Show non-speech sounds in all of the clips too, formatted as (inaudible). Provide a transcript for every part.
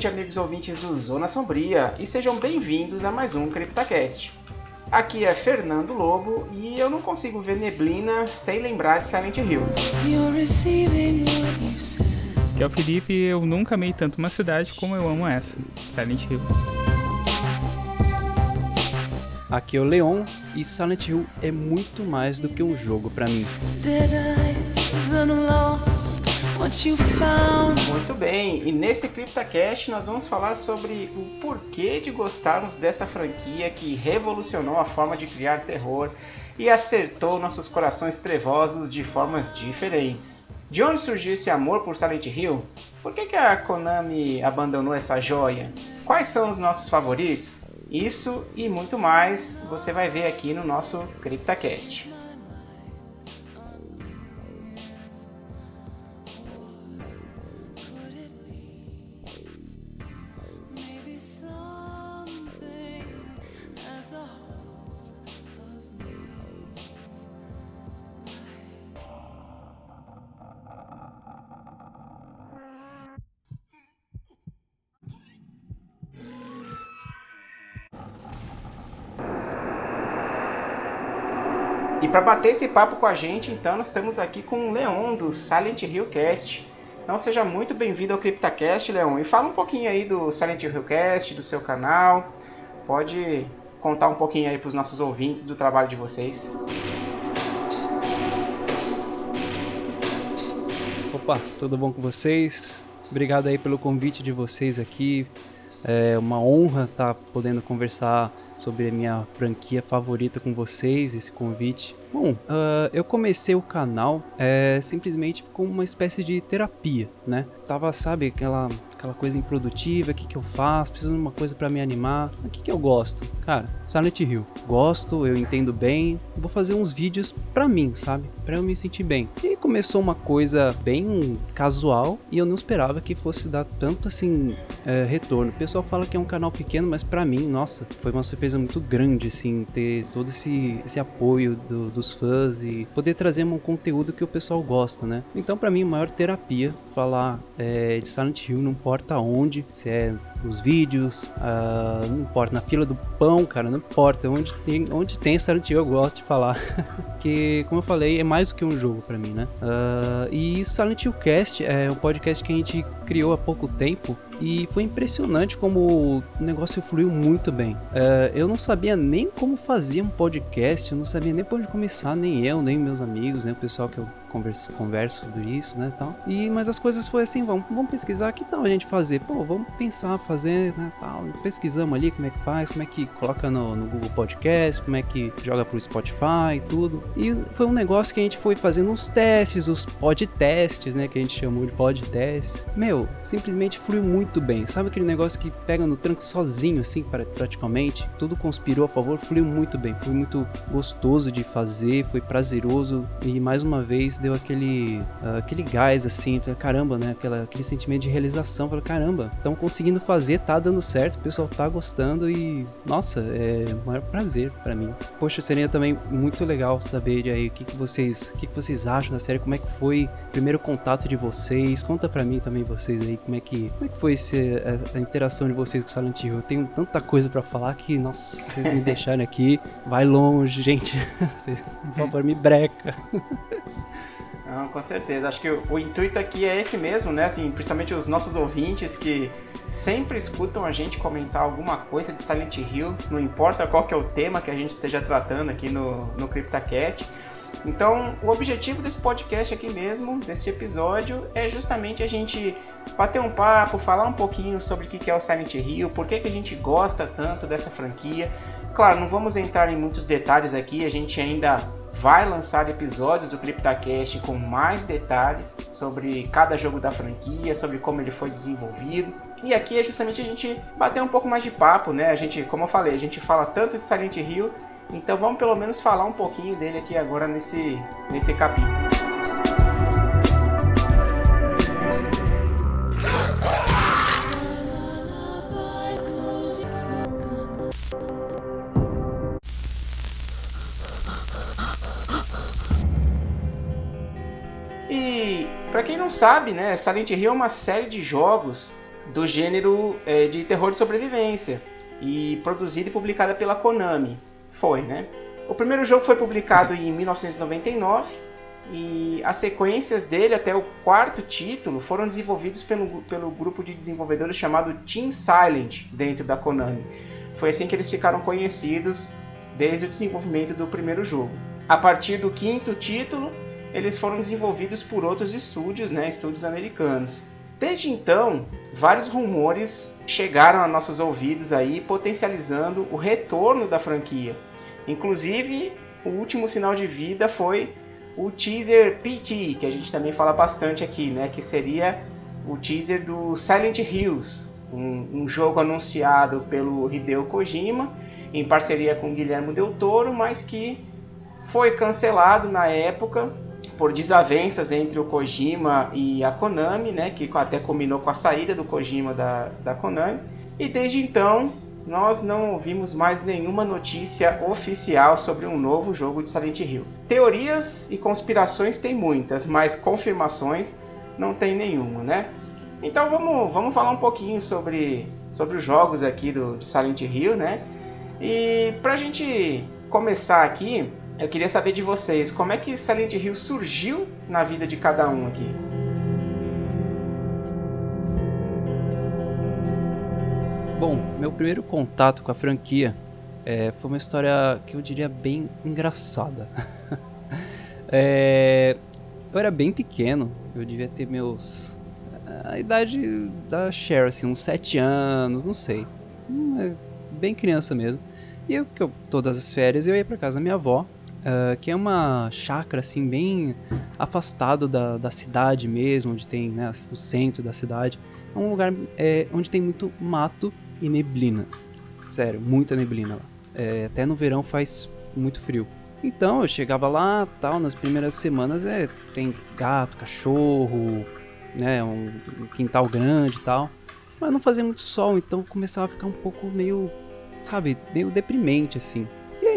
novamente, amigos ouvintes do Zona Sombria, e sejam bem-vindos a mais um CryptoCast. Aqui é Fernando Lobo e eu não consigo ver neblina sem lembrar de Silent Hill. Que é o Felipe, eu nunca amei tanto uma cidade como eu amo essa, Silent Hill. Aqui é o Leon e Silent Hill é muito mais do que um jogo para mim. Muito bem, e nesse CryptoCast nós vamos falar sobre o porquê de gostarmos dessa franquia que revolucionou a forma de criar terror e acertou nossos corações trevosos de formas diferentes. De onde surgiu esse amor por Silent Hill? Por que, que a Konami abandonou essa joia? Quais são os nossos favoritos? Isso e muito mais você vai ver aqui no nosso CryptoCast. Esse papo com a gente, então nós estamos aqui com o Leon do Silent Hill Cast. Então seja muito bem-vindo ao CryptoCast, Leon. E fala um pouquinho aí do Silent Hill Cast, do seu canal. Pode contar um pouquinho aí para os nossos ouvintes do trabalho de vocês. Opa, tudo bom com vocês? Obrigado aí pelo convite de vocês aqui. É uma honra estar podendo conversar sobre a minha franquia favorita com vocês, esse convite. Bom, uh, eu comecei o canal é, simplesmente como uma espécie de terapia, né? Tava, sabe, aquela, aquela coisa improdutiva, o que, que eu faço, preciso de uma coisa para me animar. O que, que eu gosto? Cara, Silent Hill. Gosto, eu entendo bem, vou fazer uns vídeos pra mim, sabe? Pra eu me sentir bem. E começou uma coisa bem casual e eu não esperava que fosse dar tanto assim é, retorno. O pessoal fala que é um canal pequeno, mas para mim, nossa, foi uma surpresa muito grande, assim, ter todo esse, esse apoio do, dos fãs e poder trazer um conteúdo que o pessoal gosta, né? Então, para mim, maior terapia falar é, de Silent Hill, não importa onde, se é os vídeos, uh, não importa, na fila do pão, cara, não importa, onde tem, onde tem Silent Hill eu gosto de falar, (laughs) porque, como eu falei, é mais do que um jogo para mim, né? Uh, e Silent Hill Cast é um podcast que a gente criou há pouco tempo e foi impressionante como o negócio fluiu muito bem. Uh, eu não sabia nem como fazia um podcast, eu não sabia nem por onde começar, nem eu, nem meus amigos, nem o pessoal que eu converso, converso sobre isso, né, tal. E, mas as coisas foi assim, vamos, vamos pesquisar, que tal a gente fazer? Pô, vamos pensar, fazer, né, tal. Pesquisamos ali como é que faz, como é que coloca no, no Google Podcast, como é que joga pro Spotify e tudo. E foi um negócio que a gente foi fazendo uns testes, os podtests, né, que a gente chamou de podtests. Meu, simplesmente fluiu muito bem. Sabe aquele negócio que pega no tranco sozinho, assim, praticamente? Tudo conspirou a favor, fluiu muito bem. Foi muito gostoso de fazer, foi prazeroso e mais uma vez deu aquele, uh, aquele gás assim, caramba, né? Aquela, aquele sentimento de realização. Falei, caramba, estão conseguindo fazer, tá dando certo, o pessoal tá gostando e, nossa, é o maior prazer para mim. Poxa, seria também muito legal saber aí o que, que vocês, o que, que vocês acham da série, como é que foi o primeiro contato de vocês. Conta para mim também vocês aí como é que, como é que foi esse, a, a interação de vocês com Silent Hill. Eu tenho tanta coisa para falar que, nossa, vocês me (laughs) deixarem aqui, vai longe, gente. (laughs) Vocês, por favor, me breca. (laughs) Não, com certeza. Acho que o, o, intuito aqui é esse mesmo, né? Assim, principalmente os nossos ouvintes que sempre escutam a gente comentar alguma coisa de Silent Hill, não importa qual que é o tema que a gente esteja tratando aqui no, no CryptoCast. Então, o objetivo desse podcast aqui mesmo, desse episódio, é justamente a gente bater um papo, falar um pouquinho sobre o que é o Silent Hill, por que, que a gente gosta tanto dessa franquia. Claro, não vamos entrar em muitos detalhes aqui, a gente ainda vai lançar episódios do CryptoCast com mais detalhes sobre cada jogo da franquia, sobre como ele foi desenvolvido. E aqui é justamente a gente bater um pouco mais de papo, né? A gente, como eu falei, a gente fala tanto de Silent Hill, então vamos pelo menos falar um pouquinho dele aqui agora nesse, nesse capítulo. Não sabe, né, Silent Hill é uma série de jogos do gênero é, de terror de sobrevivência e produzida e publicada pela Konami. Foi, né? O primeiro jogo foi publicado em 1999 e as sequências dele até o quarto título foram desenvolvidos pelo, pelo grupo de desenvolvedores chamado Team Silent dentro da Konami. Foi assim que eles ficaram conhecidos desde o desenvolvimento do primeiro jogo. A partir do quinto título, eles foram desenvolvidos por outros estúdios, né, estúdios americanos. Desde então, vários rumores chegaram a nossos ouvidos aí, potencializando o retorno da franquia. Inclusive, o último sinal de vida foi o teaser PT, que a gente também fala bastante aqui, né, que seria o teaser do Silent Hills, um, um jogo anunciado pelo Hideo Kojima em parceria com Guilherme Del Toro, mas que foi cancelado na época por desavenças entre o Kojima e a Konami, né, que até combinou com a saída do Kojima da, da Konami. E desde então nós não ouvimos mais nenhuma notícia oficial sobre um novo jogo de Silent Hill. Teorias e conspirações tem muitas, mas confirmações não tem nenhuma, né? Então vamos, vamos falar um pouquinho sobre, sobre os jogos aqui do Silent Hill, né? E pra gente começar aqui, eu queria saber de vocês, como é que Silent Hill surgiu na vida de cada um aqui? Bom, meu primeiro contato com a franquia é, foi uma história que eu diria bem engraçada. (laughs) é, eu era bem pequeno, eu devia ter meus. a idade da Cher, assim, uns 7 anos, não sei. Hum, é bem criança mesmo. E eu, todas as férias eu ia para casa da minha avó, uh, que é uma chácara assim bem afastado da, da cidade mesmo, onde tem né, o centro da cidade. É um lugar é, onde tem muito mato e neblina. Sério, muita neblina lá. É, até no verão faz muito frio. Então eu chegava lá, tal, nas primeiras semanas é tem gato, cachorro, né, um, um quintal grande e tal. Mas não fazia muito sol, então começava a ficar um pouco meio sabe, meio deprimente assim.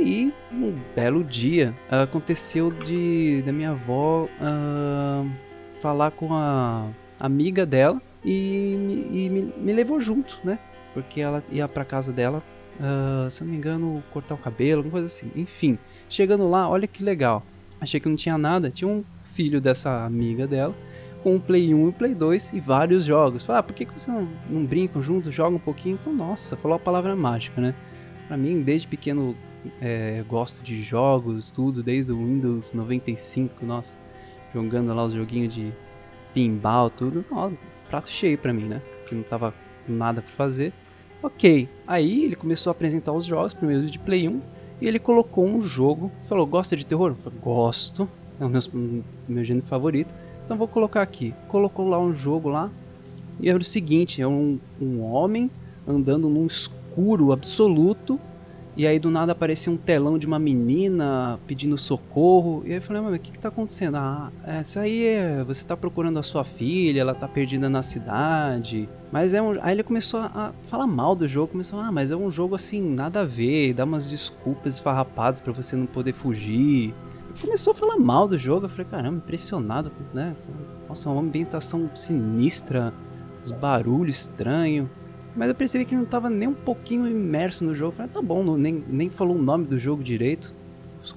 Aí, um belo dia, aconteceu de da minha avó uh, falar com a amiga dela e, e me, me, levou junto, né? Porque ela ia pra casa dela, uh, se eu não me engano, cortar o cabelo, alguma coisa assim. Enfim, chegando lá, olha que legal. Achei que não tinha nada, tinha um filho dessa amiga dela com o Play 1 e o Play 2 e vários jogos. Falei, ah, por que, que você não, não brincam junto, joga um pouquinho? Falei, nossa, falou a palavra mágica, né? Pra mim, desde pequeno, é, gosto de jogos, tudo, desde o Windows 95, nossa, jogando lá os joguinhos de pinball, tudo, ó, prato cheio pra mim, né? Que não tava nada pra fazer. Ok, aí ele começou a apresentar os jogos, primeiro de Play 1, e ele colocou um jogo, falou, gosta de terror? Eu falei, gosto, é o meu, meu gênero favorito. Então vou colocar aqui. Colocou lá um jogo lá. E era o seguinte, é um, um homem andando num escuro absoluto. E aí do nada aparecia um telão de uma menina pedindo socorro. E aí eu falei, mas o que, que tá acontecendo? Ah, é, isso aí é. Você tá procurando a sua filha, ela tá perdida na cidade. Mas é um. Aí ele começou a, falar mal do jogo, começou, ah, mas é um jogo assim, nada a ver, dá umas desculpas esfarrapadas para você não poder fugir começou a falar mal do jogo. Eu falei, caramba, impressionado, né? Nossa, uma ambientação sinistra, os barulhos estranhos. Mas eu percebi que não estava nem um pouquinho imerso no jogo. Falei, tá bom, não, nem, nem falou o nome do jogo direito.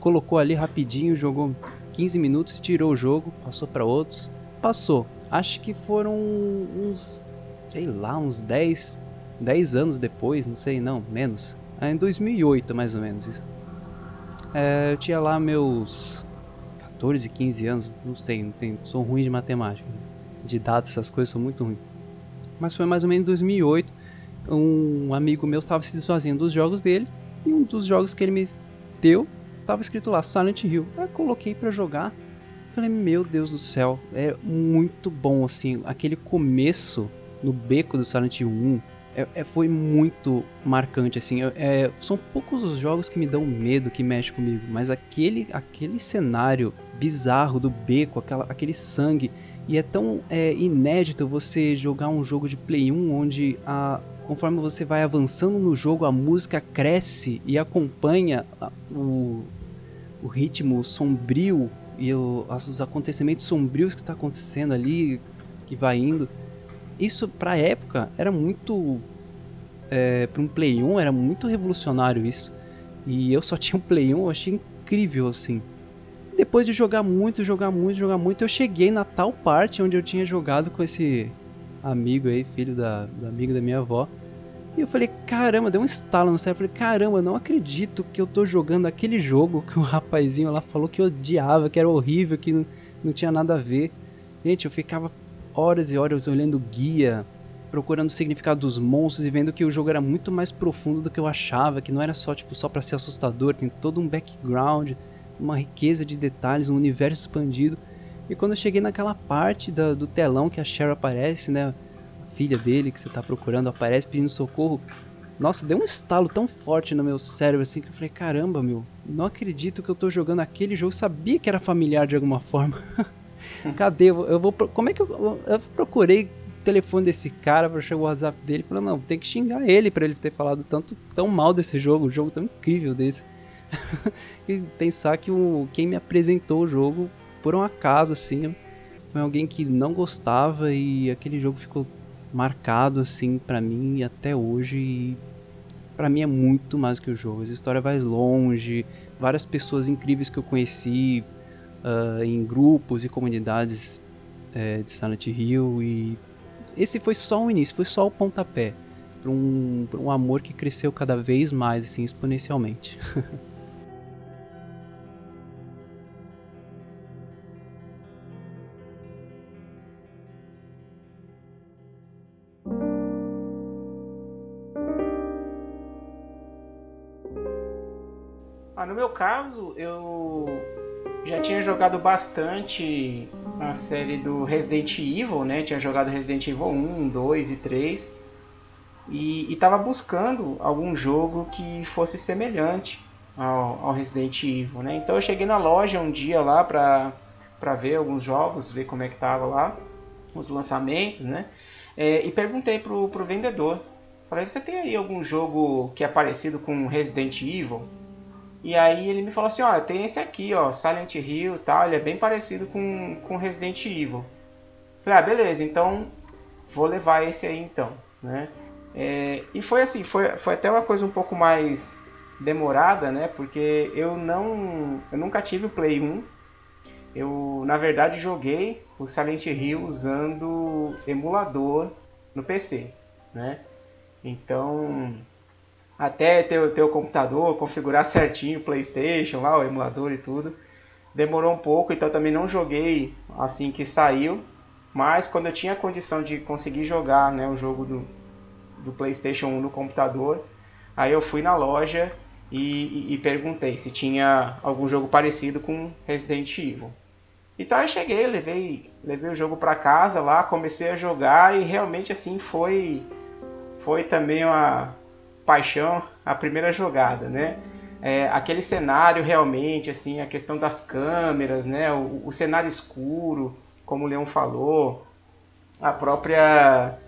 Colocou ali rapidinho, jogou 15 minutos, tirou o jogo, passou para outros. Passou. Acho que foram uns, sei lá, uns 10, 10 anos depois, não sei, não, menos. É em 2008, mais ou menos. isso. É, eu tinha lá meus 14, 15 anos, não sei, não tem, sou ruim de matemática. De dados, essas coisas, sou muito ruim. Mas foi mais ou menos em 2008, um amigo meu estava se desfazendo dos jogos dele, e um dos jogos que ele me deu, estava escrito lá, Silent Hill. Eu coloquei para jogar, falei, meu Deus do céu, é muito bom, assim, aquele começo no beco do Silent Hill 1, é, é, foi muito marcante, assim. É, são poucos os jogos que me dão medo, que mexem comigo, mas aquele, aquele cenário bizarro do beco, aquela, aquele sangue, e é tão é, inédito você jogar um jogo de Play 1 onde a, conforme você vai avançando no jogo, a música cresce e acompanha o, o ritmo sombrio e o, os acontecimentos sombrios que está acontecendo ali, que vai indo. Isso pra época era muito. É, para um Play 1 era muito revolucionário isso. E eu só (laughs) tinha um Play 1, eu achei incrível assim. Depois de jogar muito, jogar muito, jogar muito, eu cheguei na tal parte onde eu tinha jogado com esse amigo aí, filho da, do amigo da minha avó. E eu falei, caramba, deu um estalo no cérebro. Eu falei, caramba, não acredito que eu tô jogando aquele jogo que o rapazinho lá falou que odiava, que era horrível, que não, não tinha nada a ver. Gente, eu ficava horas e horas olhando guia, procurando o significado dos monstros e vendo que o jogo era muito mais profundo do que eu achava, que não era só tipo só para ser assustador, tem todo um background, uma riqueza de detalhes, um universo expandido. E quando eu cheguei naquela parte do telão que a Cher aparece, né, a filha dele que você tá procurando aparece pedindo socorro, nossa, deu um estalo tão forte no meu cérebro assim que eu falei, caramba, meu, não acredito que eu tô jogando aquele jogo, sabia que era familiar de alguma forma. (laughs) Cadê? Eu vou, como é que eu, eu procurei o telefone desse cara chegar o WhatsApp dele e falei, não, tem que xingar ele para ele ter falado tanto tão mal desse jogo, um jogo tão incrível desse. (laughs) e pensar que o, quem me apresentou o jogo, por um acaso, assim, foi alguém que não gostava e aquele jogo ficou marcado, assim, para mim até hoje. E para mim é muito mais que o jogo. A história vai longe, várias pessoas incríveis que eu conheci uh, em grupos e comunidades é, de Silent Hill e esse foi só o início, foi só o pontapé para um, um amor que cresceu cada vez mais, assim, exponencialmente. (laughs) meu caso, eu já tinha jogado bastante a série do Resident Evil, né? Tinha jogado Resident Evil 1, 2 e 3. E estava buscando algum jogo que fosse semelhante ao, ao, Resident Evil, né? Então eu cheguei na loja um dia lá para ver alguns jogos, ver como é que tava lá os lançamentos, né? É, e perguntei pro, pro vendedor, falei, você tem aí algum jogo que é parecido com Resident Evil? E aí ele me falou assim, olha, tem esse aqui, ó, Silent Hill e tal, ele é bem parecido com, com Resident Evil. Falei, ah, beleza, então vou levar esse aí então, né? É, e foi assim, foi, foi até uma coisa um pouco mais demorada, né? Porque eu não, eu nunca tive o Play 1. Eu, na verdade, joguei o Silent Hill usando emulador no PC, né? Então, até ter, o computador, configurar certinho o PlayStation lá, o emulador e tudo. Demorou um pouco, então também não joguei assim que saiu. Mas quando eu tinha a condição de conseguir jogar né, o jogo do, do PlayStation 1 no computador, aí eu fui na loja e, e, e perguntei se tinha algum jogo parecido com Resident Evil. Então eu cheguei, levei, levei o jogo para casa lá, comecei a jogar e realmente assim foi foi também uma, paixão a primeira jogada, né? É, aquele cenário realmente, assim, a questão das câmeras, né? O, o cenário escuro, como o Leão falou, a própria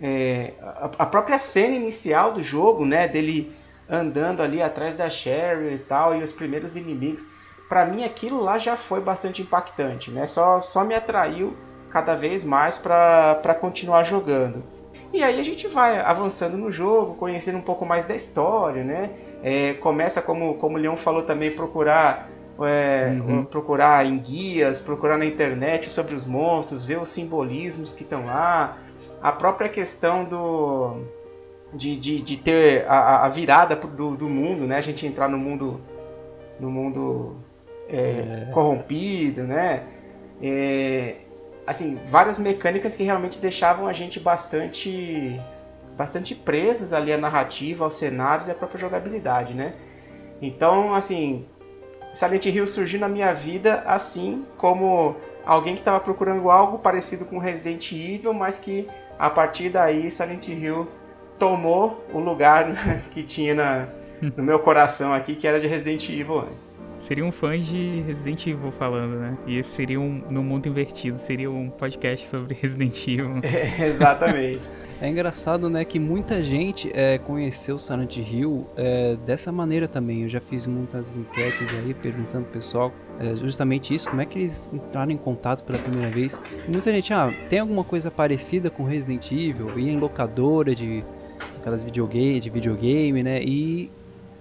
é, a, a, própria cena inicial do jogo, né? Dele andando ali atrás da Sherry e tal e os primeiros inimigos. Para mim aquilo lá já foi bastante impactante, né? Só só me atraiu cada vez mais para continuar jogando. E aí a gente vai avançando no jogo, conhecendo um pouco mais da história, né? É, começa, como, como o Leão falou também, procurar é, uhum. procurar em guias, procurar na internet sobre os monstros, ver os simbolismos que estão lá, a própria questão do de, de, de ter a, a virada do, do, mundo, né? A gente entrar no mundo no mundo é, é. corrompido, né? Assim, várias mecânicas que realmente deixavam a gente bastante bastante presos ali à narrativa, aos cenários e à própria jogabilidade, né? Então, assim, Silent Hill surgiu na minha vida assim como alguém que estava procurando algo parecido com Resident Evil, mas que a partir daí Silent Hill tomou o lugar (laughs) que tinha na, no meu coração aqui, que era de Resident Evil antes. Seriam fãs de Resident Evil falando, né? E esse seria um, no mundo invertido, seria um podcast sobre (laughs) Resident Evil. É, (laughs) exatamente. É engraçado, né, que muita gente é, conheceu Silent Hill é, dessa maneira também. Eu já fiz muitas enquetes aí perguntando pro pessoal é, justamente isso, como é que eles entraram em contato pela primeira vez. E muita gente, ah, tem alguma coisa parecida com Resident Evil? Ia em locadora de aquelas videogame, de videogame, né? E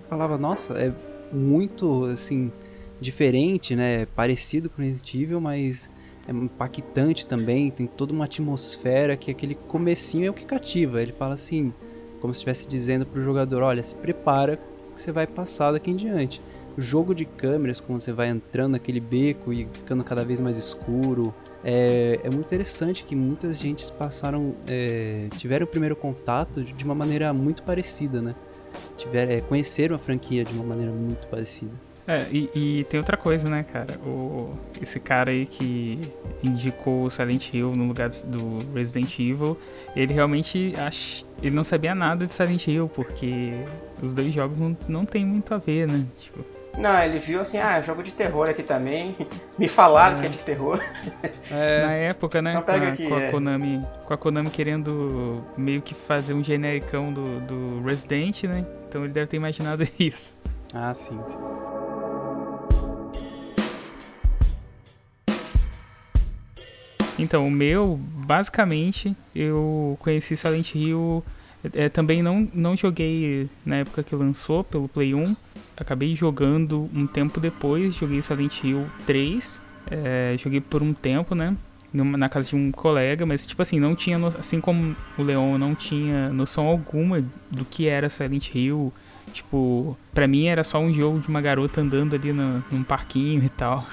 falava, nossa, é muito assim diferente, né? Parecido com Resident Evil, mas é impactante também, tem toda uma atmosfera que aquele comecinho é o que cativa. Ele fala assim, como se estivesse dizendo pro jogador, olha, se prepara que você vai passar daqui em diante. O jogo de câmeras, como você vai entrando naquele beco e ficando cada vez mais escuro, é, é muito interessante que muitas gentes passaram, é, tiveram o primeiro contato de uma maneira muito parecida, né? Tiver, é, conheceram a franquia de uma maneira muito parecida. É, e, e, tem outra coisa, né, cara? O, esse cara aí que indicou Silent Hill no lugar do Resident Evil, ele realmente ach, ele não sabia nada de Silent Hill, porque os dois jogos não, não tem muito a ver, né? Tipo... Não, ele viu assim, ah, jogo de terror aqui também. (laughs) Me falaram é. que é de terror. É. (laughs) Na época, né? Com a, aqui, com, a é. Konami, com a Konami querendo meio que fazer um genericão do, do Resident, né? Então ele deve ter imaginado (laughs) isso. Ah, sim, sim. Então, o meu, basicamente, eu conheci Silent Hill. É, também não, não joguei na época que lançou pelo Play 1. Acabei jogando um tempo depois. Joguei Silent Hill 3. É, joguei por um tempo, né? na casa de um colega, mas tipo assim, não tinha, assim como o Leon, não tinha noção alguma do que era Silent Hill. Tipo, pra mim era só um jogo de uma garota andando ali no, num parquinho e tal.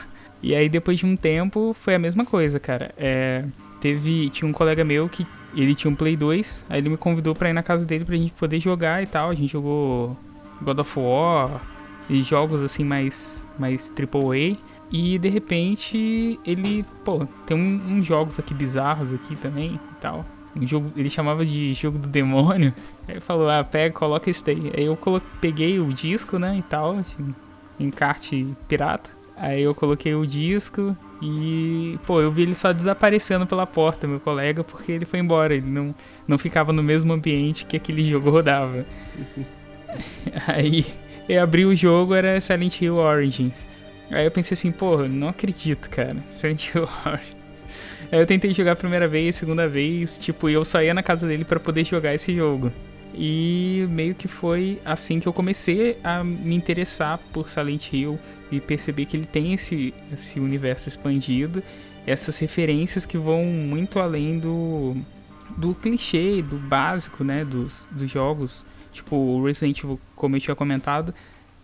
E aí depois de um tempo foi a mesma coisa, cara. É, teve, tinha um colega meu que ele tinha um Play 2, aí ele me convidou pra ir na casa dele pra gente poder jogar e tal. A gente jogou God of War e jogos assim mais, mais AAA. E de repente ele, pô, tem uns um, um jogos aqui bizarros aqui também e tal. Um jogo, ele chamava de jogo do demônio. (laughs) Aí falou, ah, pega, coloca esse daí. Aí eu colo peguei o disco, né, e tal, encarte pirata. Aí eu coloquei o disco e, pô, eu vi ele só desaparecendo pela porta, meu colega, porque ele foi embora. Ele não, não ficava no mesmo ambiente que aquele jogo (laughs) rodava. (laughs) Aí eu abri o jogo, era Silent Hill Origins. Aí eu pensei assim, pô, não acredito, cara. Silent Hill (laughs) Origins. Aí eu tentei jogar a primeira vez, segunda vez, tipo, eu só ia na casa dele para poder jogar esse jogo. E meio que foi assim que eu comecei a me interessar por Silent Hill e perceber que ele tem esse, esse universo expandido, essas referências que vão muito além do, do clichê, do básico, né, dos, dos jogos. Tipo, o Resident Evil, como eu tinha comentado,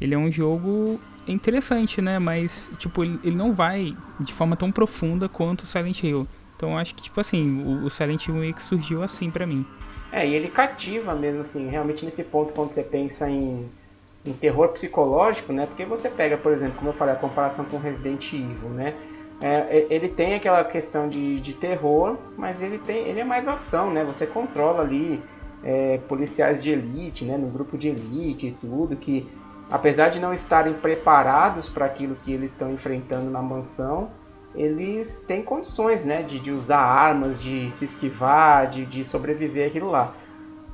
ele é um jogo interessante, né, mas, tipo, ele, ele não vai de forma tão profunda quanto o Silent Hill. Então, acho que, tipo assim, o, o Silent Hill meio que surgiu assim para mim. É, e ele cativa mesmo, assim, realmente nesse ponto quando você pensa em em terror psicológico, né? Porque você pega, por exemplo, como eu falei, a comparação com Resident Evil, né? É, ele tem aquela questão de, de terror, mas ele tem, ele é mais ação, né? Você controla ali é, policiais de elite, né? No grupo de elite e tudo que, apesar de não estarem preparados para aquilo que eles estão enfrentando na mansão, eles têm condições, né? De, de usar armas, de se esquivar, de, de sobreviver aquilo lá.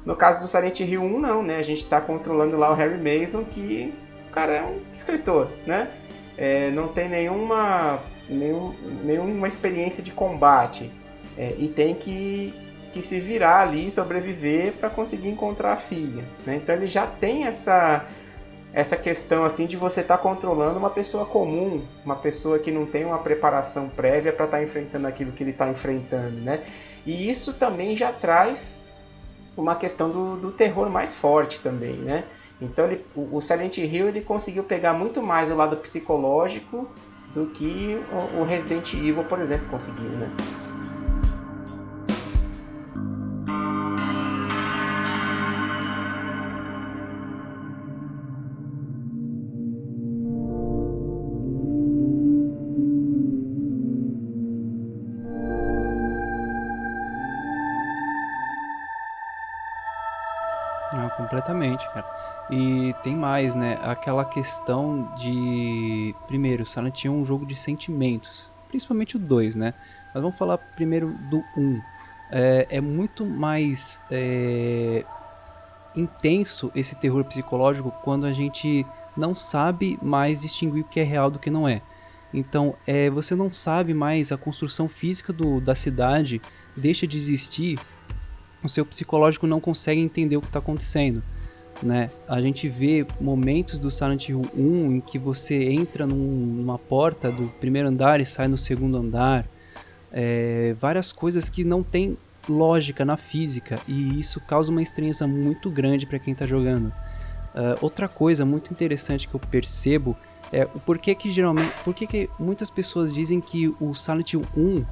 No caso do Silent Hill 1, não, né? A gente está controlando lá o Harry Mason, que o cara é um escritor, né? É, não tem nenhuma, nenhum, nenhuma experiência de combate é, e tem que, que se virar ali, sobreviver para conseguir encontrar a filha. Né? Então ele já tem essa, essa questão assim de você estar tá controlando uma pessoa comum, uma pessoa que não tem uma preparação prévia para estar tá enfrentando aquilo que ele está enfrentando, né? E isso também já traz uma questão do, do terror mais forte também, né? Então ele, o, Silent Hill ele conseguiu pegar muito mais o lado psicológico do que o Resident Evil, por exemplo, conseguiu, né? Cara. E tem mais, né? Aquela questão de. Primeiro, Silent Hill é um jogo de sentimentos. Principalmente o 2, né? Mas vamos falar primeiro do 1. Um. é, é muito mais é, intenso esse terror psicológico quando a gente não sabe mais distinguir o que é real do que não é. Então, é, você não sabe mais a construção física do, da cidade, deixa de existir, o seu psicológico não consegue entender o que está acontecendo. Né? A gente vê momentos do Silent Hill 1 em que você entra num, numa porta do primeiro andar e sai no segundo andar. É, várias coisas que não tem lógica na física e isso causa uma estranheza muito grande para quem está jogando. Uh, outra coisa muito interessante que eu percebo é o porquê que geralmente, porquê que muitas pessoas dizem que o Silent Hill 1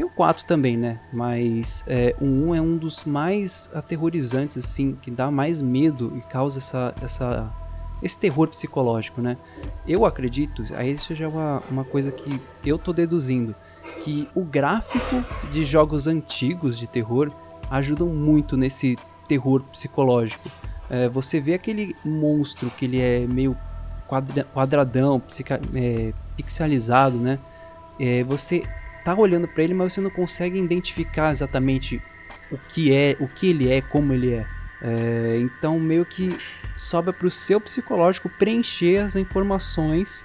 tem o 4 também, né? Mas é, o 1 é um dos mais aterrorizantes, assim, que dá mais medo e causa essa, essa, esse terror psicológico, né? Eu acredito, aí isso já é uma, uma coisa que eu tô deduzindo, que o gráfico de jogos antigos de terror ajudam muito nesse terror psicológico. É, você vê aquele monstro que ele é meio quadra, quadradão, psica, é, pixelizado, né? É, você tá olhando para ele, mas você não consegue identificar exatamente o que é, o que ele é, como ele é. é então meio que sobra para o seu psicológico preencher as informações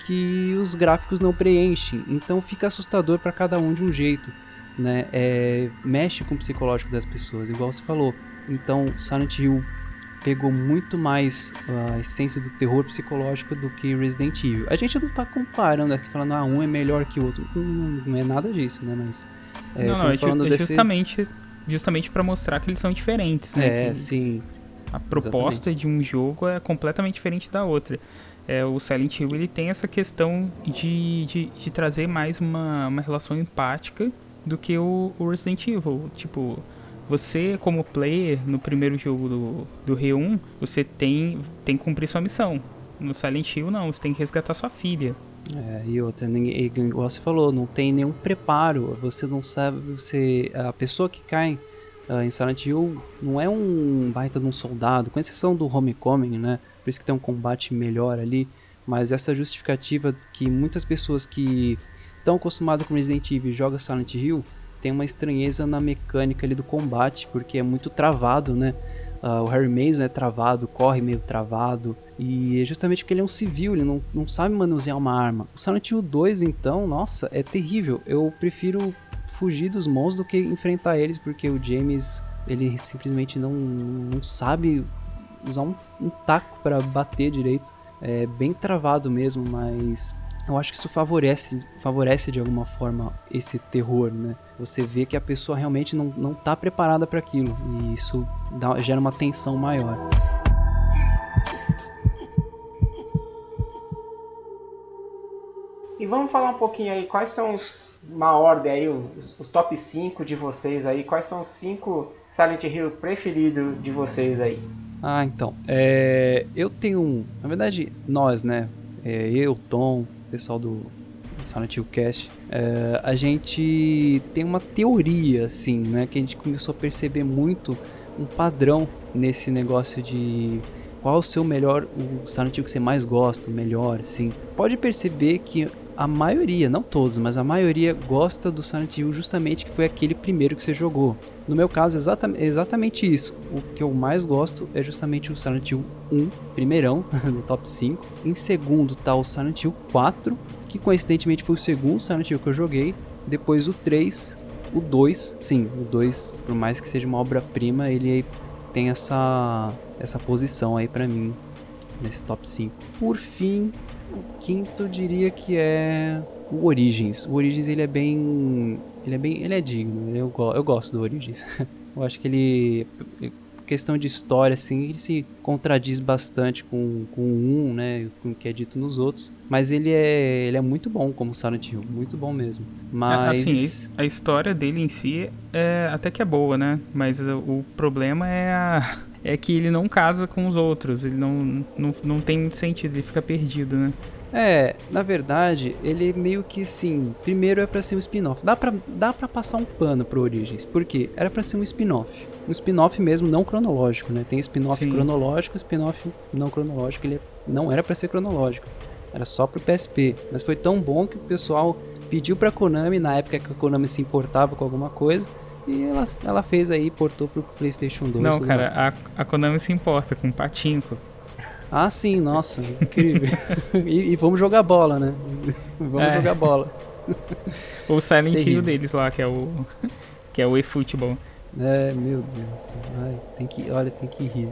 que os gráficos não preenchem. Então fica assustador para cada um de um jeito, né? É, mexe com o psicológico das pessoas, igual você falou. Então Silent Hill pegou muito mais a essência do terror psicológico do que Resident Evil. A gente não tá comparando aqui, falando, ah, um é melhor que o outro. Não, não é nada disso, né? Mas. É, não, não, é, é desse... justamente, justamente para mostrar que eles são diferentes, né? É, que sim. A proposta Exatamente. de um jogo é completamente diferente da outra. É, o Silent Hill ele tem essa questão de, de, de trazer mais uma, uma relação empática do que o, o Resident Evil. Tipo, você, como player, no primeiro jogo do, do R1, você tem, tem que cumprir sua missão. No Silent Hill, não, você tem que resgatar sua filha. É, e outra, ninguém, igual você falou, não tem nenhum preparo. Você não sabe, você. A pessoa que cai uh, em Silent Hill não é um baita de um soldado, com exceção do Homecoming, né? Por isso que tem um combate melhor ali. Mas essa justificativa que muitas pessoas que estão acostumadas com Resident Evil jogam Silent Hill tem uma estranheza na mecânica ali do combate, porque é muito travado, né? Uh, o Harry Mason é travado, corre meio travado, e é justamente porque ele é um civil, ele não, não sabe manusear uma arma. O Silent Hill 2, então, nossa, é terrível. Eu prefiro fugir dos monstros do que enfrentar eles, porque o James, ele simplesmente não, não sabe usar um, um taco para bater direito. É bem travado mesmo, mas eu acho que isso favorece, favorece de alguma forma esse terror, né? Você vê que a pessoa realmente não, não tá preparada para aquilo e isso dá, gera uma tensão maior. E vamos falar um pouquinho aí, quais são os, uma ordem aí, os, os top 5 de vocês aí, quais são os 5 Silent Hill preferidos de vocês aí? Ah, então, é, eu tenho um, na verdade, nós, né, é, eu, Tom, pessoal do Silent Hill Cast, é, a gente tem uma teoria, assim, né? Que a gente começou a perceber muito um padrão nesse negócio de qual o seu melhor, o Silent Hill que você mais gosta, o melhor, assim. Pode perceber que a maioria, não todos, mas a maioria gosta do Silent Hill justamente que foi aquele primeiro que você jogou. No meu caso, exatamente, exatamente isso. O que eu mais gosto é justamente o Silent Hill 1, primeirão, (laughs) no top 5. Em segundo tá o Silent Hill 4, que coincidentemente foi o segundo Silent Hill que eu joguei. Depois o 3, o 2, sim, o 2, por mais que seja uma obra-prima, ele tem essa, essa posição aí para mim, nesse top 5. Por fim, o quinto diria que é o Origins. O Origins ele é bem ele é bem. Ele é digno. Eu, eu gosto do Origins. (laughs) eu acho que ele. Questão de história, assim, ele se contradiz bastante com, com um, né? Com o que é dito nos outros. Mas ele é, ele é muito bom como Silent Hill. Muito bom mesmo. Mas. Assim, a história dele em si é até que é boa, né? Mas o problema é a. É que ele não casa com os outros, ele não, não, não tem muito sentido, ele fica perdido, né? É, na verdade, ele meio que sim. Primeiro é para ser um spin-off. Dá pra, dá pra passar um pano pro Origins. Por quê? Era para ser um spin-off. Um spin-off mesmo, não cronológico, né? Tem spin-off cronológico, spin-off não cronológico. Ele não era para ser cronológico. Era só pro PSP. Mas foi tão bom que o pessoal pediu pra Konami, na época que a Konami se importava com alguma coisa, E ela, ela fez aí, portou pro PlayStation 2. Não, cara, a, a Konami se importa com patinco. Ah, sim, nossa, incrível. e, e, vamos jogar bola, né? vamos é. jogar bola. o Silent Hill deles lá, que é o que é o eFootball. É, meu Deus. Ai, tem que, olha, tem que rir.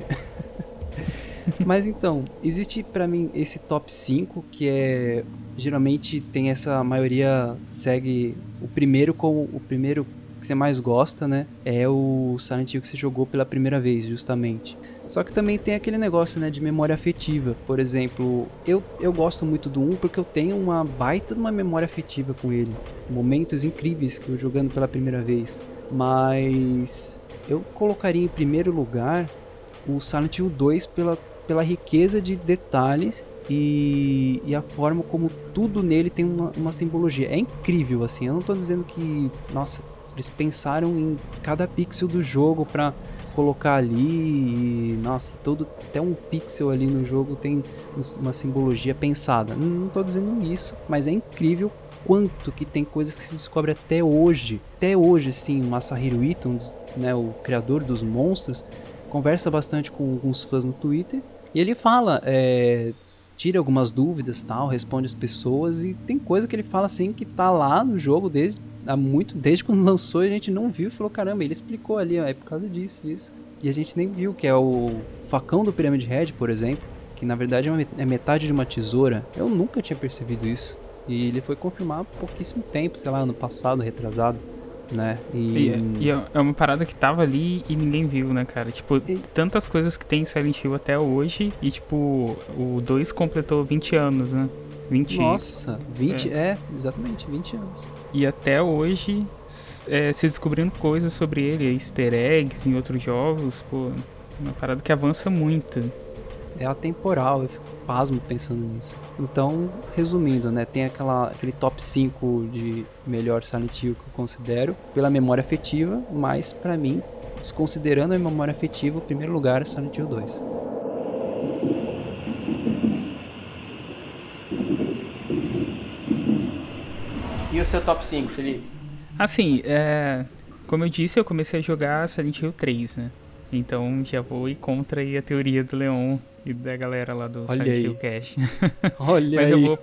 Mas então, existe para mim esse top 5 que é geralmente tem essa maioria segue o primeiro como o primeiro que você mais gosta, né? É o Silent Hill que você jogou pela primeira vez, justamente. Só que também tem aquele negócio, né, de memória afetiva. Por exemplo, eu, eu gosto muito do 1 porque eu tenho uma baita de uma memória afetiva com ele. Momentos incríveis que eu jogando pela primeira vez. Mas eu colocaria em primeiro lugar o Silent Hill 2 pela, pela riqueza de detalhes e, e, a forma como tudo nele tem uma, uma, simbologia. É incrível, assim. Eu não estou dizendo que, nossa, eles pensaram em cada pixel do jogo para colocar ali e, nossa, todo até um pixel ali no jogo tem uma simbologia pensada. Não estou dizendo isso, mas é incrível quanto que tem coisas que se descobre até hoje. Até hoje, sim, o Masahiro Ito, né, o criador dos monstros, conversa bastante com alguns fãs no Twitter e ele fala, é, tira algumas dúvidas, tal, responde as pessoas e tem coisa que ele fala assim que tá lá no jogo desde há muito, desde quando (laughs) lançou a gente não viu e falou caramba, ele explicou ali, ó, é por causa disso, disso. E a gente nem viu que é o facão do Pyramid Head, por exemplo, que na verdade é, é metade de uma tesoura. Eu nunca tinha percebido isso. E ele foi confirmar há pouquíssimo tempo, sei lá, ano passado, retrasado, né? E, e, e é, é uma parada que tava ali e ninguém viu, né, cara? Tipo, e... tantas coisas que tem em Silent Hill até hoje e, tipo, o 2 completou 20 anos, né? 20 Nossa, 20, é, é exatamente, 20 anos. E até hoje é, se descobrindo coisas sobre ele, easter eggs em outros jogos, pô, uma parada que avança muito. É atemporal, eu fico pasmo pensando nisso. Então, resumindo, né, tem aquela, aquele top 5 de melhor Silent Hill que eu considero pela memória afetiva, mas para mim, desconsiderando a memória afetiva, o primeiro lugar é Silent Hill 2. E o seu top 5, Felipe? Assim, é, como eu disse, eu comecei a jogar Silent Hill 3, né? Então já vou ir contra aí a teoria do Leon e da galera lá do Olha Silent Hill Cash. (laughs) Olha Mas aí. eu vou,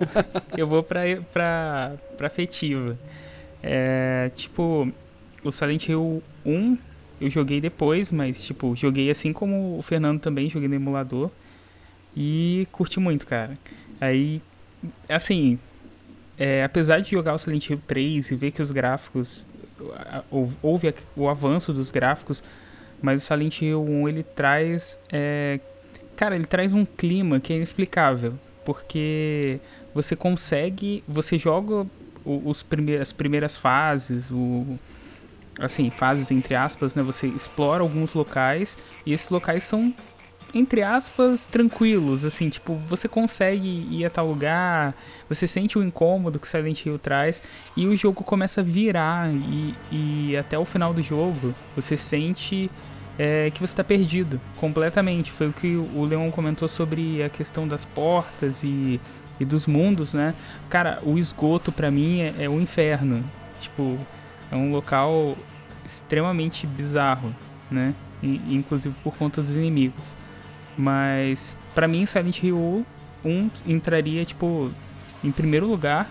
eu vou pra, pra, pra afetiva. É, tipo, o Silent Hill 1 eu joguei depois, mas tipo, joguei assim como o Fernando também, joguei no emulador. E curti muito, cara. Aí, assim, é, apesar de jogar o Silent Hill 3 e ver que os gráficos houve o avanço dos gráficos, mas o Silent Hill 1 ele traz é, cara, ele traz um clima que é inexplicável, porque você consegue, você joga os primeiros, as primeiras fases, o assim, fases entre aspas, né? Você explora alguns locais e esses locais são entre aspas tranquilos, assim, tipo, você consegue ir a tal lugar, você sente o incômodo que Silent Hill traz e o jogo começa a virar e, e até o final do jogo você sente é, que você está perdido completamente. Foi o que o Leon comentou sobre a questão das portas e, e dos mundos, né? Cara, o esgoto para mim é, é inferno. Tipo, é um local extremamente bizarro, né? Inclusive por conta dos inimigos. Mas para mim Silent Hill 1 entraria tipo em primeiro lugar.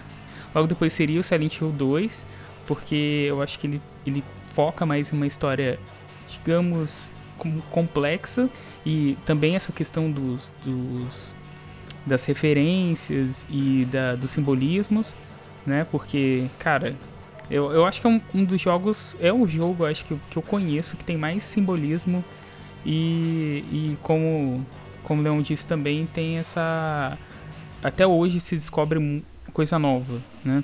Logo depois seria o Silent Hill 2, porque eu acho que ele, ele foca mais em uma história digamos, complexa e também essa questão dos, dos das referências e da, dos simbolismos, né? Porque, cara, eu, eu acho que é um, um dos jogos, é o jogo, acho que, que eu conheço que tem mais simbolismo e, e como, como o Leon disse também, tem essa. Até hoje se descobre coisa nova, né?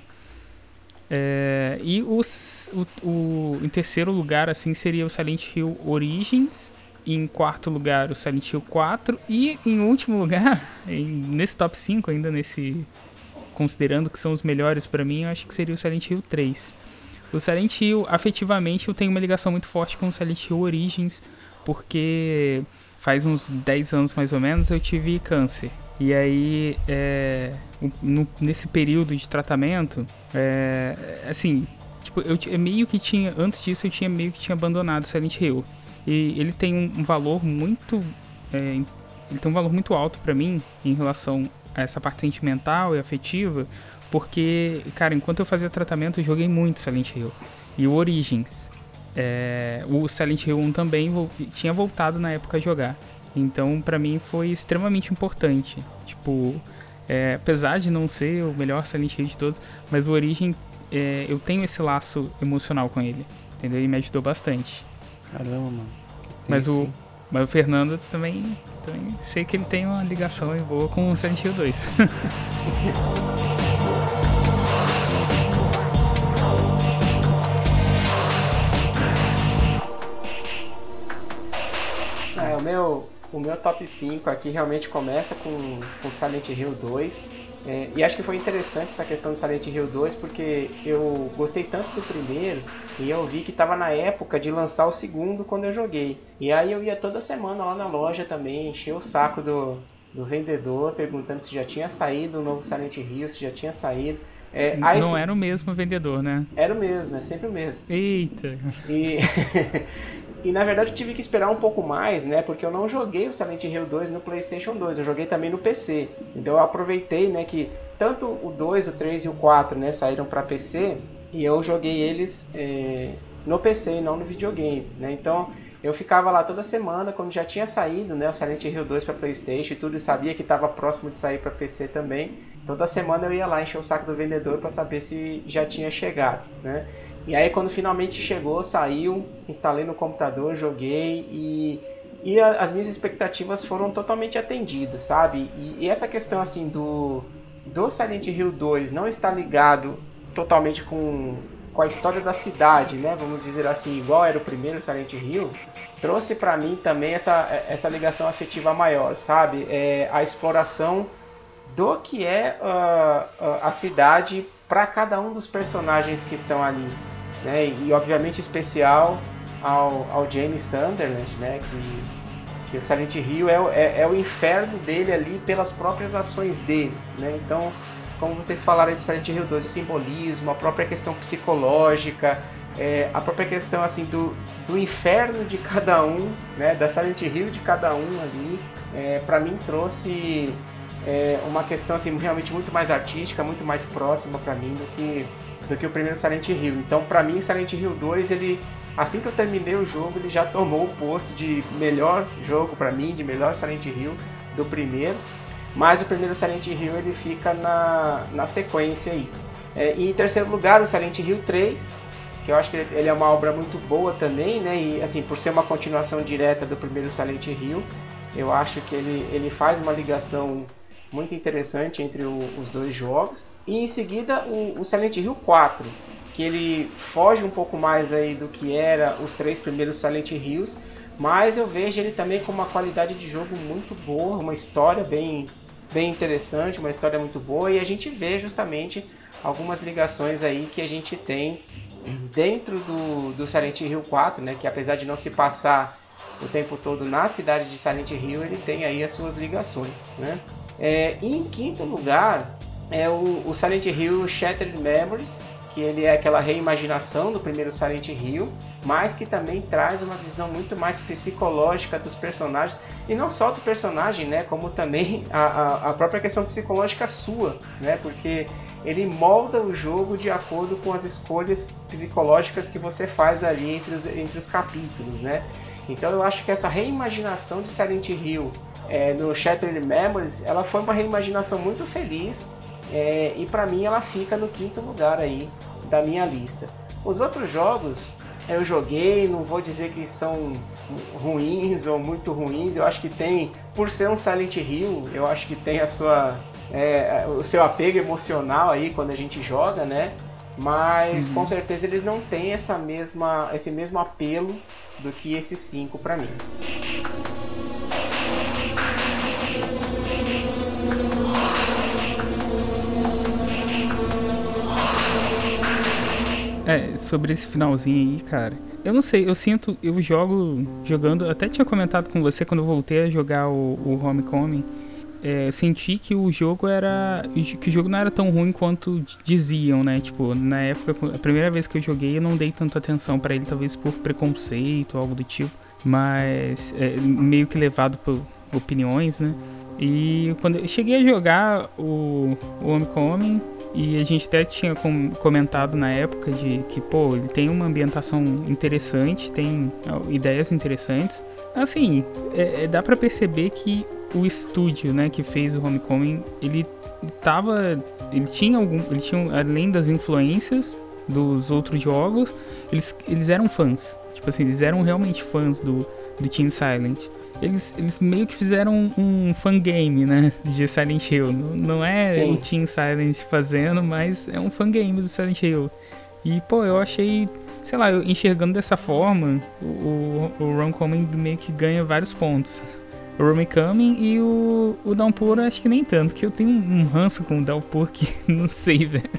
É, e os, o, o, em terceiro lugar, assim, seria o Silent Hill Origins. Em quarto lugar, o Silent Hill 4. E em último lugar, (laughs) em, nesse top 5, ainda nesse. Considerando que são os melhores para mim, eu acho que seria o Silent Hill 3. O Silent Hill, afetivamente, eu tenho uma ligação muito forte com o Silent Hill Origins, porque faz uns 10 anos mais ou menos eu tive câncer. E aí, é, no, nesse período de tratamento, é, assim, Tipo, eu, meio que tinha. Antes disso, eu tinha meio que tinha abandonado Silent Hill. E ele tem um, um valor muito. É, ele tem um valor muito alto para mim em relação a essa parte sentimental e afetiva. Porque, cara, enquanto eu fazia tratamento, eu joguei muito Silent Hill. E o Origins. É, o Silent Hill 1 também vo tinha voltado na época a jogar. Então, para mim, foi extremamente importante. Tipo, é, apesar de não ser o melhor Silent Hill de todos, mas o Origin é, eu tenho esse laço emocional com ele, entendeu? E me ajudou bastante. Caramba, mano. Mas o, mas o Fernando também, também sei que ele tem uma ligação boa com o Silent Hill 2. (laughs) meu, o meu top 5 aqui realmente começa com, com Silent Hill 2. É, e acho que foi interessante essa questão do Silent Hill 2 porque eu gostei tanto do primeiro e eu vi que estava na época de lançar o segundo quando eu joguei. E aí eu ia toda semana lá na loja também, encher o saco do, do vendedor perguntando se já tinha saído o novo Silent Hill, se já tinha saído. É, não era o mesmo vendedor, né? Era o mesmo, é sempre o mesmo. Eita! E, (laughs) E na verdade eu tive que esperar um pouco mais, né? Porque eu não joguei o Silent Hill 2 no PlayStation 2, eu joguei também no PC. Então eu aproveitei, né, que tanto o 2, o 3 e o 4, né, saíram para PC e eu joguei eles é, no PC e não no videogame, né? Então eu ficava lá toda semana, quando já tinha saído, né, o Silent Hill 2 para PlayStation e tudo, e sabia que estava próximo de sair para PC também. Toda semana eu ia lá encher o saco do vendedor para saber se já tinha chegado, né? E aí quando finalmente chegou, saiu, instalei no computador, joguei e, e a, as minhas expectativas foram totalmente atendidas, sabe? E, e, essa questão assim do, do Silent Hill 2 não estar ligado totalmente com, com a história da cidade, né? Vamos dizer assim, igual era o primeiro Silent Hill, trouxe para mim também essa, essa ligação afetiva maior, sabe? É, a exploração do que é uh, uh, a cidade para cada um dos personagens que estão ali né? E, obviamente especial ao, ao James Sunderland, né? Que, que o Silent Hill é, é, é, o inferno dele ali pelas próprias ações dele, né? Então, como vocês falaram de Silent Hill 2, o simbolismo, a própria questão psicológica, é, a própria questão assim do, do inferno de cada um, né? Da Silent Hill de cada um ali, é, para mim trouxe é, uma questão assim realmente muito mais artística, muito mais próxima para mim do que do que o primeiro Silent Hill. Então, para mim, Silent Hill 2, ele assim que eu terminei o jogo, ele já tomou o posto de melhor jogo para mim, de melhor Silent Hill do primeiro. Mas o primeiro Silent Hill ele fica na, na sequência aí. É, e em terceiro lugar, o Silent Hill 3, que eu acho que ele é uma obra muito boa também, né? E assim, por ser uma continuação direta do primeiro Silent Hill, eu acho que ele, ele faz uma ligação muito interessante entre o, os dois jogos. E em seguida o, o, Silent Hill 4, que ele foge um pouco mais aí do que era os três primeiros Silent Hills, mas eu vejo ele também com uma qualidade de jogo muito boa, uma história bem, bem interessante, uma história muito boa, e a gente vê justamente algumas ligações aí que a gente tem dentro do, do Silent Hill 4, né, que apesar de não se passar o tempo todo na cidade de Silent Hill, ele tem aí as suas ligações, né? É, em quinto lugar é o, o Silent Hill Shattered Memories, que ele é aquela reimaginação do primeiro Silent Hill, mas que também traz uma visão muito mais psicológica dos personagens, e não só do personagem, né, como também a, a, a própria questão psicológica sua, né, porque ele molda o jogo de acordo com as escolhas psicológicas que você faz ali entre os, entre os capítulos, né. Então eu acho que essa reimaginação de Silent Hill é, no Shattered Memories, ela foi uma reimaginação muito feliz é, e para mim ela fica no quinto lugar aí da minha lista. Os outros jogos eu joguei, não vou dizer que são ruins ou muito ruins, eu acho que tem, por ser um Silent Hill, eu acho que tem a sua, é, o seu apego emocional aí quando a gente joga, né? Mas uhum. com certeza eles não têm essa mesma, esse mesmo apelo do que esses cinco para mim. É, sobre esse finalzinho aí, cara. Eu não sei, eu sinto, eu jogo jogando, até tinha comentado com você quando eu voltei a jogar o, o Homecoming. é, senti que o jogo era. que o jogo não era tão ruim quanto diziam, né? Tipo, na época, a primeira vez que eu joguei, eu não dei tanta atenção para ele, talvez por preconceito algo do tipo. Mas é, meio que levado por opiniões, né? E quando eu cheguei a jogar o, o Homecoming, e a gente até tinha comentado na época de que, pô, ele tem uma ambientação interessante, tem ideias interessantes. Assim, é, é, dá para perceber que o estúdio, né, que fez o Homecoming, ele tava, ele tinha algum, ele tinha além das influências dos outros jogos, eles, eles eram fãs. Tipo assim, eles eram realmente fãs do, do Team Silent eles, eles meio que fizeram um, um fangame, né? De Silent Hill. Não, não é Sim. o Team Silent fazendo, mas é um fangame do Silent Hill. E, pô, eu achei, sei lá, eu enxergando dessa forma, o, o, o Ron Coming meio que ganha vários pontos. O Homecoming e o, o Downpour acho que nem tanto, que eu tenho um ranço com o Downpour que (laughs) não sei, velho.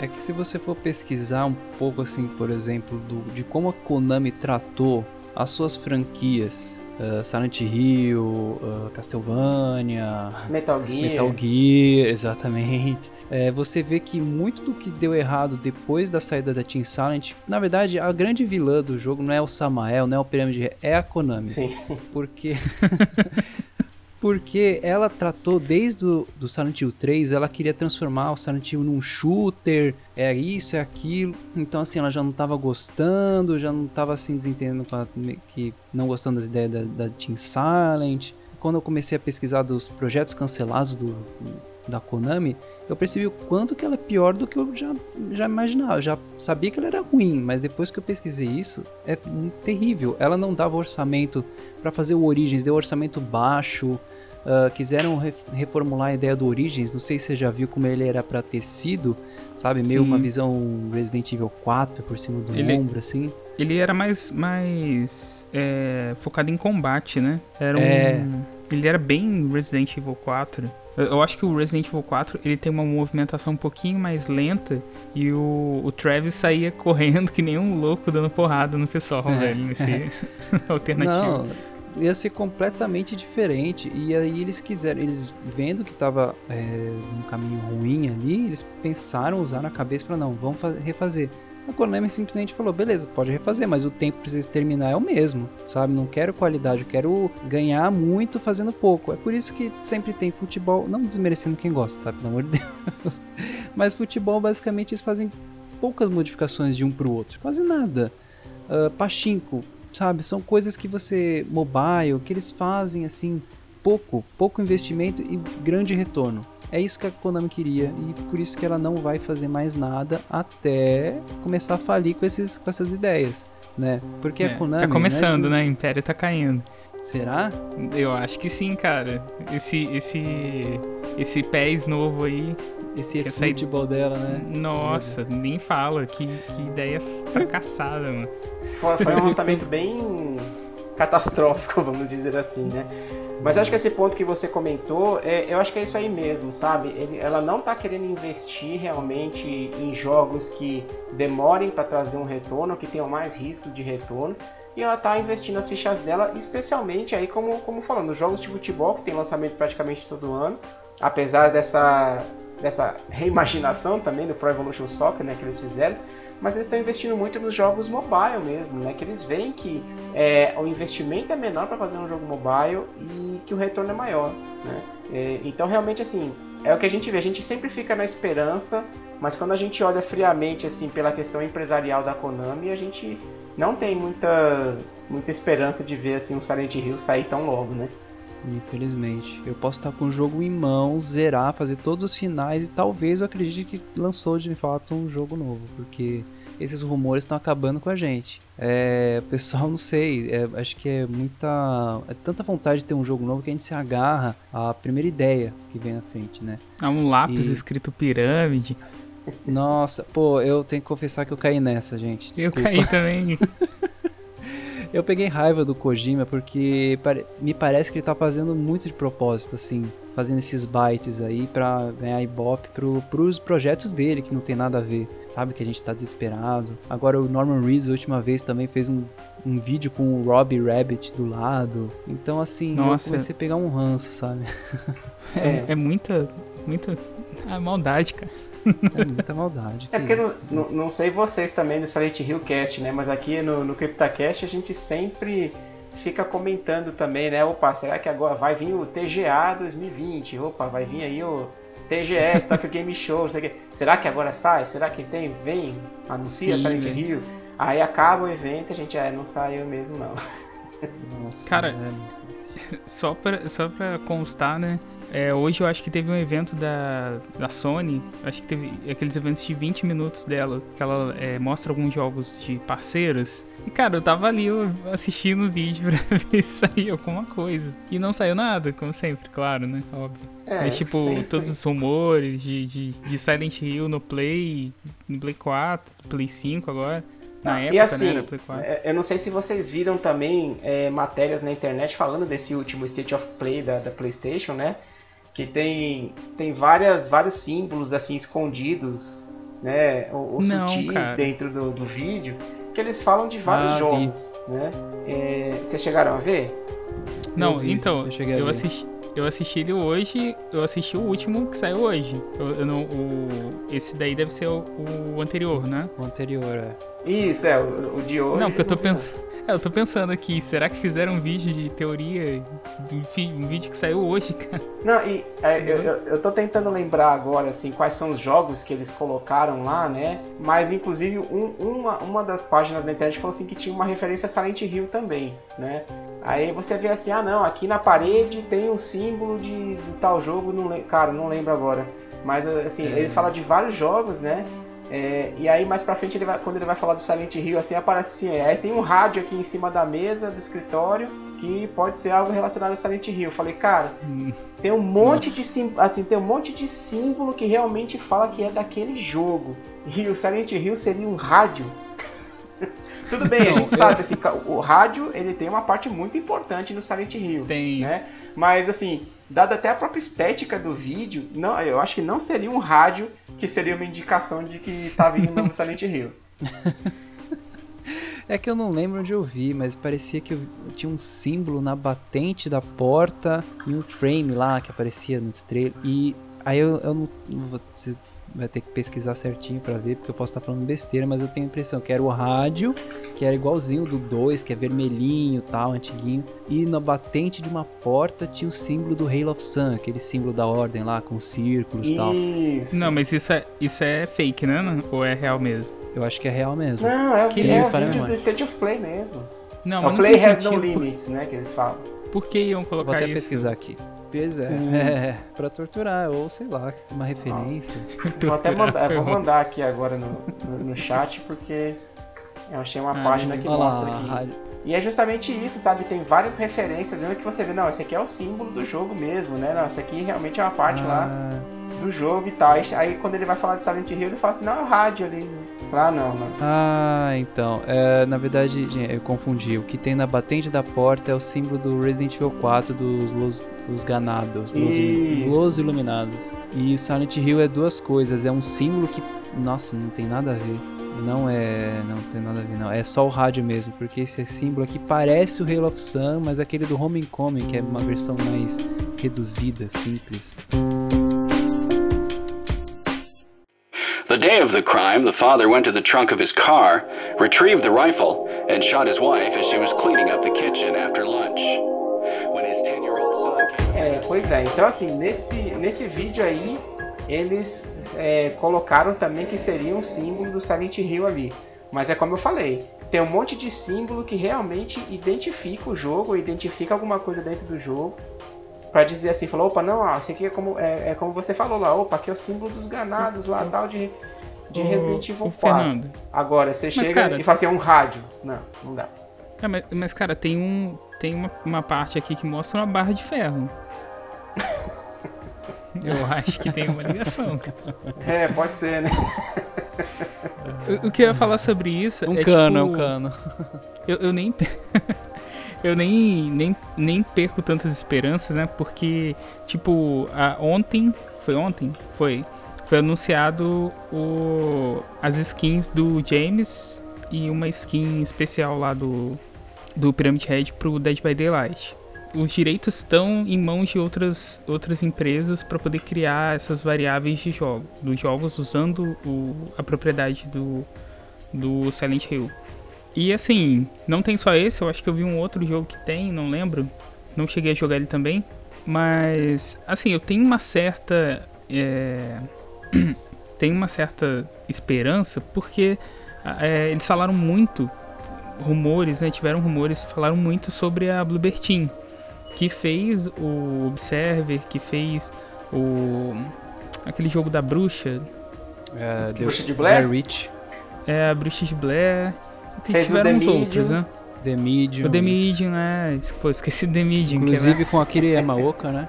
É que se você for pesquisar um pouco assim, por exemplo, do, de como a Konami tratou as suas franquias uh, Silent Hill, uh, Castlevania, Metal Gear. Metal Gear, (laughs) exatamente. É, você vê que muito do que deu errado depois da saída da Team Silent, na verdade, a grande vilã do jogo não é o Samael, não é o Pirâmide, é a Konami. Sim. Porque (laughs) porque ela tratou desde o do Silent Hill 3, ela queria transformar o Silent Hill num shooter, é isso, é aquilo. Então assim, ela já não estava gostando, já não estava assim desentendendo com a, que não gostando das ideias da, da Team Silent. Quando eu comecei a pesquisar dos projetos cancelados do, da Konami, eu percebi o quanto que ela é pior do que eu já, já imaginava. Eu já sabia que ela era ruim, mas depois que eu pesquisei isso, é terrível. Ela não dava orçamento para fazer o Origins, deu orçamento baixo. Uh, quiseram re reformular a ideia do Origins, não sei se você já viu como ele era para tecido, sabe? Meio Sim. uma visão Resident Evil 4 por cima do ele, ombro, assim. Ele era mais, mais é, focado em combate, né? Era é... um, ele era bem Resident Evil 4. Eu acho que o Resident Evil 4 ele tem uma movimentação um pouquinho mais lenta e o, o Travis saía (laughs) correndo que nem um louco dando porrada no pessoal, é. velho, nesse (laughs) alternativo. Não, ia ser completamente diferente. E aí eles quiseram, eles vendo que tava é, um caminho ruim ali, eles pensaram usar na cabeça para não, vamos refazer. A Konami simplesmente falou: beleza, pode refazer, mas o tempo precisa terminar é o mesmo, sabe? Não quero qualidade, eu quero ganhar muito fazendo pouco. É por isso que sempre tem futebol, não desmerecendo quem gosta, tá? Pelo amor de Deus. (laughs) Mas futebol, basicamente, eles fazem poucas modificações de um pro outro, quase nada. Uh, Pachinko, sabe? São coisas que você, mobile, que eles fazem assim, pouco, pouco investimento e grande retorno. É isso que a Konami queria e por isso que ela não vai fazer mais nada até começar a falir com, esses, com essas ideias, né? Porque é, a Konami... Tá começando, né? O Império tá caindo. Será? Eu acho que sim, cara. Esse esse esse pés novo aí, esse é futebol dela, né? Nossa, nem fala. Que, que ideia fracassada, mano. Foi um lançamento bem catastrófico, (laughs) vamos dizer assim, né? Mas acho que esse ponto que você comentou, é, eu acho que é isso aí mesmo, sabe? Ele, ela não está querendo investir realmente em jogos que demorem para trazer um retorno, que tenham mais risco de retorno, e ela está investindo as fichas dela, especialmente aí como, como falando, jogos de futebol, que tem lançamento praticamente todo ano, apesar dessa, dessa reimaginação também do Pro Evolution Soccer, né, que eles fizeram, mas eles estão investindo muito nos jogos mobile mesmo, né? Que eles veem que é, o investimento é menor para fazer um jogo mobile e que o retorno é maior, né? É, então realmente assim é o que a gente vê. A gente sempre fica na esperança, mas quando a gente olha friamente assim pela questão empresarial da Konami, a gente não tem muita muita esperança de ver assim um Silent Hill sair tão logo, né? Infelizmente. Eu posso estar com o jogo em mãos, zerar, fazer todos os finais e talvez eu acredite que lançou de fato um jogo novo, porque esses rumores estão acabando com a gente. É, pessoal, não sei, é, acho que é muita. É tanta vontade de ter um jogo novo que a gente se agarra à primeira ideia que vem na frente, né? Há um lápis e... escrito pirâmide. Nossa, pô, eu tenho que confessar que eu caí nessa, gente. Desculpa. Eu caí também. (laughs) Eu peguei raiva do Kojima porque me parece que ele tá fazendo muito de propósito, assim. fazendo esses bytes aí pra ganhar ibope pro, pros projetos dele, que não tem nada a ver. Sabe que a gente tá desesperado. Agora o Norman Reedus, a última vez, também fez um, um vídeo com o Robbie Rabbit do lado. Então, assim, Nossa. eu comecei a pegar um ranço, sabe? É, é muita, muita ah, maldade, cara. É muita maldade. É que porque não, isso. não, não sei vocês também do Silent Hill Cast, né? Mas aqui no, no CryptoCast a gente sempre fica comentando também, né? Opa, será que agora vai vir o TGA 2020? Opa, vai vir aí o TGS, (laughs) Tokyo Game Show, não sei o quê. Será que agora sai? Será que tem? Vem, anuncia Sim, Silent velho. Hill. Aí acaba o evento e a gente, é, não saiu mesmo não. Nossa, Cara. (laughs) Só pra, só pra constar, né? É, hoje eu acho que teve um evento da, da Sony, acho que teve aqueles eventos de 20 minutos dela, que ela é, mostra alguns jogos de parceiros. E cara, eu tava ali eu, assistindo o vídeo (laughs) pra ver se saía alguma coisa. E não saiu nada, como sempre, claro, né? Óbvio. É, Mas tipo, sempre- todos os rumores de, de, de Silent Hill no Play, no Play 4, Play 5 agora. Na Ah, época, e assim, né? Play 4. é, eu não sei se vocês viram também é, matérias na internet falando desse último State of Play da, da PlayStation, né? Que tem, tem várias, vários símbolos assim escondidos, né? Ou, ou Não, sutis cara. dentro do, do vídeo, que eles falam de vários Ah, vi. jogos, né? É, vocês chegaram a ver? Não, vi, então, eu eu, assisti, eu assisti ele hoje, eu assisti o último que saiu hoje. Eu, eu não, o, esse daí deve ser o, o anterior, né? O anterior, é. Isso, é, o, o de hoje. não, porque eu tô vi, não. pensando. É, eu tô pensando aqui, será que fizeram um vídeo de teoria, um, vídeo que saiu hoje, cara? Não, e é, eu, eu, eu tô tentando lembrar agora, assim, quais são os jogos que eles colocaram lá, né? Mas, inclusive, um- uma, uma das páginas da internet falou assim que tinha uma referência a Silent Hill também, né? Aí você vê assim, ah não, aqui na parede tem um símbolo de, de tal jogo, não cara, não lembro agora. Mas, assim, É. eles falam de vários jogos, né? É, e aí mais pra frente ele vai, quando ele vai falar do Silent Hill, assim, aparece assim, é, aí tem um rádio aqui em cima da mesa do escritório que pode ser algo relacionado a Silent Hill. Eu falei, cara, Hum, tem um monte Nossa. de símbolo, assim, tem um monte de símbolo que realmente fala que é daquele jogo. E o Silent Hill seria um rádio. (laughs) Tudo bem, a Não, gente eu- sabe, assim, o rádio ele tem uma parte muito importante no Silent Hill, Tem. né? Mas assim, dada até a própria estética do vídeo, não, eu acho que não seria um rádio que seria uma indicação de que tá vindo um novo Silent Hill. É que eu não lembro onde eu vi, mas parecia que tinha um símbolo na batente da porta e um frame lá que aparecia no trailer. E aí eu, eu não. Você vai ter que pesquisar certinho pra ver, porque eu posso estar falando besteira, mas eu tenho a impressão que era o rádio, que era igualzinho do 2, que é vermelhinho tal, antiguinho. E na batente de uma porta tinha o símbolo do Hail of Sun, aquele símbolo da ordem lá, com círculos e tal. Isso. Não, mas isso é, isso é fake, né? Ou é real mesmo? Eu acho que é real mesmo. Não, é o, Que é isso, o vídeo do State of Play mesmo. Não, É mas o Play has no limits, né, que eles falam. Por que iam Vou colocar até isso? pesquisar aqui. Pois é, Hum. (laughs) é, pra torturar, ou sei lá, uma referência. (laughs) Vou até mandar, é, vou mandar aqui agora no, no, no chat, porque eu achei uma Ah, página que mostra lá, aqui. E é justamente isso, sabe? Tem várias referências, onde que você vê, não, esse aqui é o símbolo do jogo mesmo, né? Não, isso aqui realmente é uma parte lá Ah, do jogo e tal. Aí- quando ele vai falar de Silent Hill, ele fala assim, não, é o rádio ali. Ah, não, não. Ah, então. é, na verdade, gente, eu confundi. O que tem na batente da porta é o símbolo do Resident Evil 4 dos Los, Los Ganados, Los, Isso. Los Iluminados. E Silent Hill é duas coisas. É um símbolo que, nossa, não tem nada a ver. Não é. Não tem nada a ver, não. É só o rádio mesmo, porque esse símbolo aqui parece o Hail of Sun, mas é aquele do Homecoming, que é uma versão mais reduzida, simples. The day of the crime, the father went to the trunk of his car, retrieved the rifle, and shot his wife as she was cleaning up the kitchen after lunch. When his 10 year old son came. É, pois é. Então, assim, nesse, nesse vídeo aí, eles é, colocaram também que seria um símbolo do Silent Hill ali. Mas é como eu falei, tem um monte de símbolo que realmente identifica o jogo, identifica alguma coisa dentro do jogo. Pra dizer assim, falou, opa, não, ó, esse aqui é como, é, é como você falou lá, opa, aqui é o símbolo dos ganados lá, tal, de, de Ô, Resident Evil ô, 4. Fernando. Agora, você chega cara- e fala assim, é um rádio. Não, não dá. É, mas, mas, cara, tem, um, tem uma, uma parte aqui que mostra uma barra de ferro. (laughs) (laughs) Eu acho que tem uma ligação, cara. É, pode ser, né? O, o que eu ia falar sobre isso Um é cano, é um tipo, cano. (laughs) Eu, eu nem. (laughs) eu nem, nem, nem perco tantas esperanças, né? Porque, tipo, a, ontem. Foi ontem? Foi. Foi anunciado o, as skins do James e uma skin especial lá do, do Pyramid Head pro Dead by Daylight. Os direitos estão em mãos de outras, outras empresas para poder criar essas variáveis de jogo, dos jogos usando o, a propriedade do, do Silent Hill. E assim, não tem só esse, eu acho que eu vi um outro jogo que tem, não lembro. Não cheguei a jogar ele também. Mas, assim, eu tenho uma certa. É... (clears throat) tenho uma certa esperança, porque é, eles falaram muito, rumores, né? Tiveram rumores, falaram muito sobre a Bluebird Team, que fez o Observer, que fez o. aquele jogo da bruxa. É, Bruxa de Blair? Witch. É, a Bruxa de Blair. E Fez tiveram The uns Medium. outros, né? The Medium. O The Medium, é. Pô, esqueci do The Medium. que, né? Inclusive com aquele Yamaoka, né?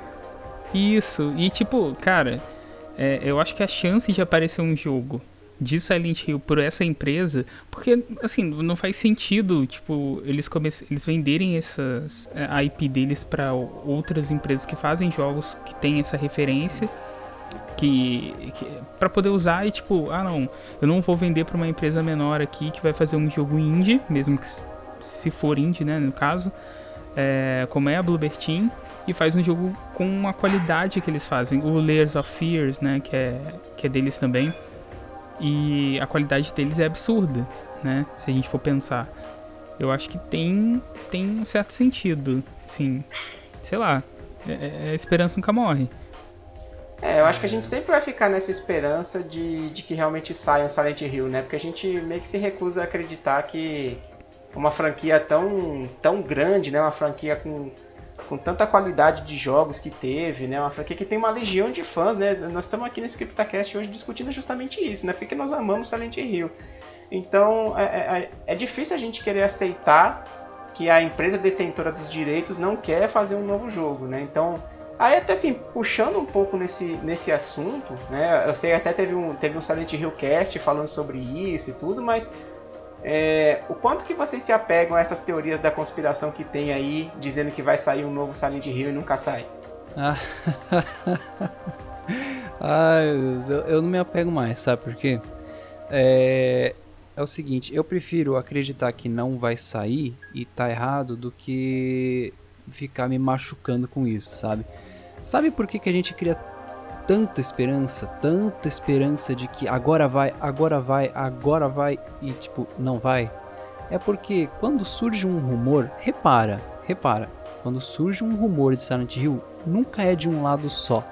Isso, e tipo, cara, é, eu acho que a chance de aparecer um jogo de Silent Hill por essa empresa, porque assim, não faz sentido, tipo, eles eles venderem essas é, a IP deles para outras empresas que fazem jogos que têm essa referência que, que para poder usar e tipo, ah não, eu não vou vender para uma empresa menor aqui que vai fazer um jogo indie, mesmo que se for indie, né, no caso, é, como é a Bluebird Team, e faz um jogo com a qualidade que eles fazem. O Layers of Fears, né, que é, que é deles também. E a qualidade deles é absurda, né, se a gente for pensar. Eu acho que tem, tem um certo sentido, assim, sei lá, é, é- a esperança nunca morre. É, eu acho que a gente sempre vai ficar nessa esperança de, de que realmente saia um Silent Hill, né? Porque a gente meio que se recusa a acreditar que uma franquia tão, tão grande, né? Uma franquia com, com tanta qualidade de jogos que teve, né? Uma franquia que tem uma legião de fãs, né? Nós estamos aqui nesse CryptoCast hoje discutindo justamente isso, né? Porque nós amamos Silent Hill. Então, é, é, é difícil a gente querer aceitar que a empresa detentora dos direitos não quer fazer um novo jogo, né? Então, Aí até assim, puxando um pouco nesse, nesse assunto, né? Eu sei até teve um, teve um Silent Hill Cast falando sobre isso e tudo, mas é, o quanto que vocês se apegam a essas teorias da conspiração que tem aí, dizendo que vai sair um novo Silent Hill e nunca sai? Ah. (laughs) Ai, Deus, eu, eu não me apego mais, sabe por quê? É, é o seguinte, eu prefiro acreditar que não vai sair e tá errado do que ficar me machucando com isso, sabe? Sabe por que, que a gente cria tanta esperança, tanta esperança de que agora vai, agora vai, agora vai e tipo, não vai? É porque quando surge um rumor, repara, repara, quando surge um rumor de Silent Hill, nunca é de um lado só.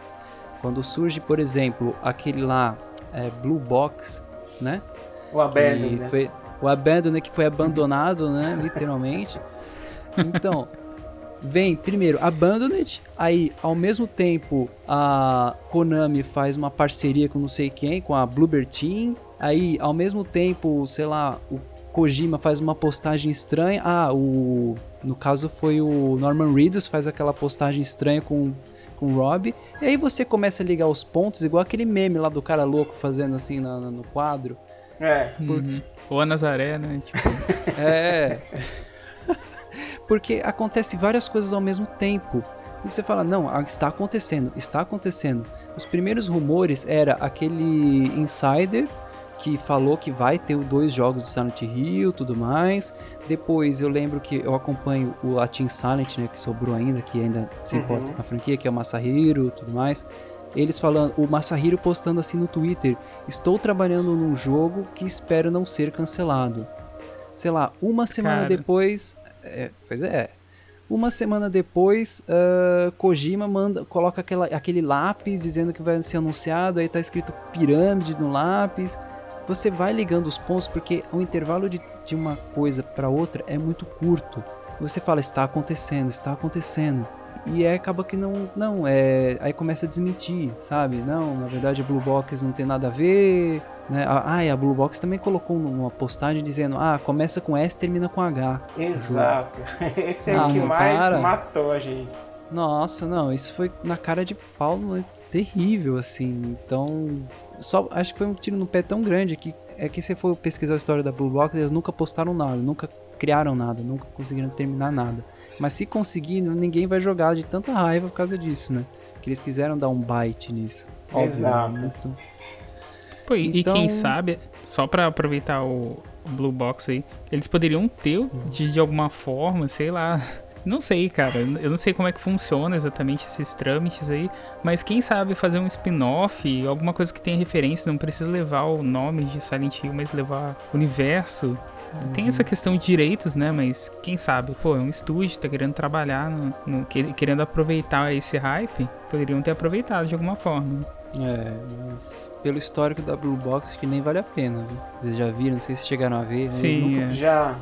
Quando surge, por exemplo, aquele lá, é, Blue Box, né? O Abandon, né? foi, o Abandon, que foi abandonado, né? Literalmente. (laughs) Então, vem primeiro Abandoned, aí ao mesmo tempo a Konami faz uma parceria com não sei quem, com a Bluebird Team, aí ao mesmo tempo, sei lá, o Kojima faz uma postagem estranha, ah, o no caso foi o Norman Reedus faz aquela postagem estranha com com o Rob, e aí você começa a ligar os pontos, igual aquele meme lá do cara louco fazendo assim na- na- no quadro. É. Uhum. Ou a Nazaré, né? Tipo, (laughs) É. Porque acontece várias coisas ao mesmo tempo. E você fala, não, está acontecendo, está acontecendo. Os primeiros rumores era aquele insider que falou que vai ter dois jogos de Silent Hill, tudo mais. Depois eu lembro que eu acompanho o Latin Silent, né, que sobrou ainda, que ainda se Uhum. importa com a franquia, que é o Masahiro, tudo mais. Eles falando, o Masahiro postando assim no Twitter: "Estou trabalhando num jogo que espero não ser cancelado". Sei lá, uma semana Cara. depois, é, pois é. Uma semana depois, ah, Kojima manda, coloca aquela, aquele lápis dizendo que vai ser anunciado, aí tá escrito pirâmide no lápis. Você vai ligando os pontos porque o intervalo de, de uma coisa para outra é muito curto. Você fala, está acontecendo, está acontecendo. E aí acaba que não, não, é, aí começa a desmentir, sabe? Não, na verdade Blue Box não tem nada a ver, né? Ah, e a Blue Box também colocou numa postagem dizendo, ah, começa com S, termina com H. Exato. (laughs) Esse é Ah, o que mais para. matou a gente. Nossa, não, isso foi na cara de pau, mas terrível, assim. Então, só acho que foi um tiro no pé tão grande que é que se for pesquisar a história da Blue Box, eles nunca postaram nada, nunca criaram nada, nunca conseguiram terminar nada. Mas se conseguir, ninguém vai jogar de tanta raiva por causa disso, né? Que eles quiseram dar um bite nisso. Óbvio, Exato. né? Muito- Pô, e, Então- e quem sabe, só pra aproveitar o, Blue Box aí, eles poderiam ter de, de alguma forma, sei lá. (laughs) Não sei, cara. Eu não sei como é que funciona exatamente esses trâmites aí. Mas quem sabe fazer um spin-off, alguma coisa que tenha referência, não precisa levar o nome de Silent Hill, mas levar o universo. Tem essa questão de direitos, né? Mas quem sabe, pô, é um estúdio, tá querendo trabalhar, no, no- que- querendo aproveitar esse hype, poderiam ter aproveitado de alguma forma. É, mas pelo histórico da Blue Box, que nem vale a pena, viu? Vocês já viram, não sei se chegaram a ver. né? Sim, nunca- é. Já,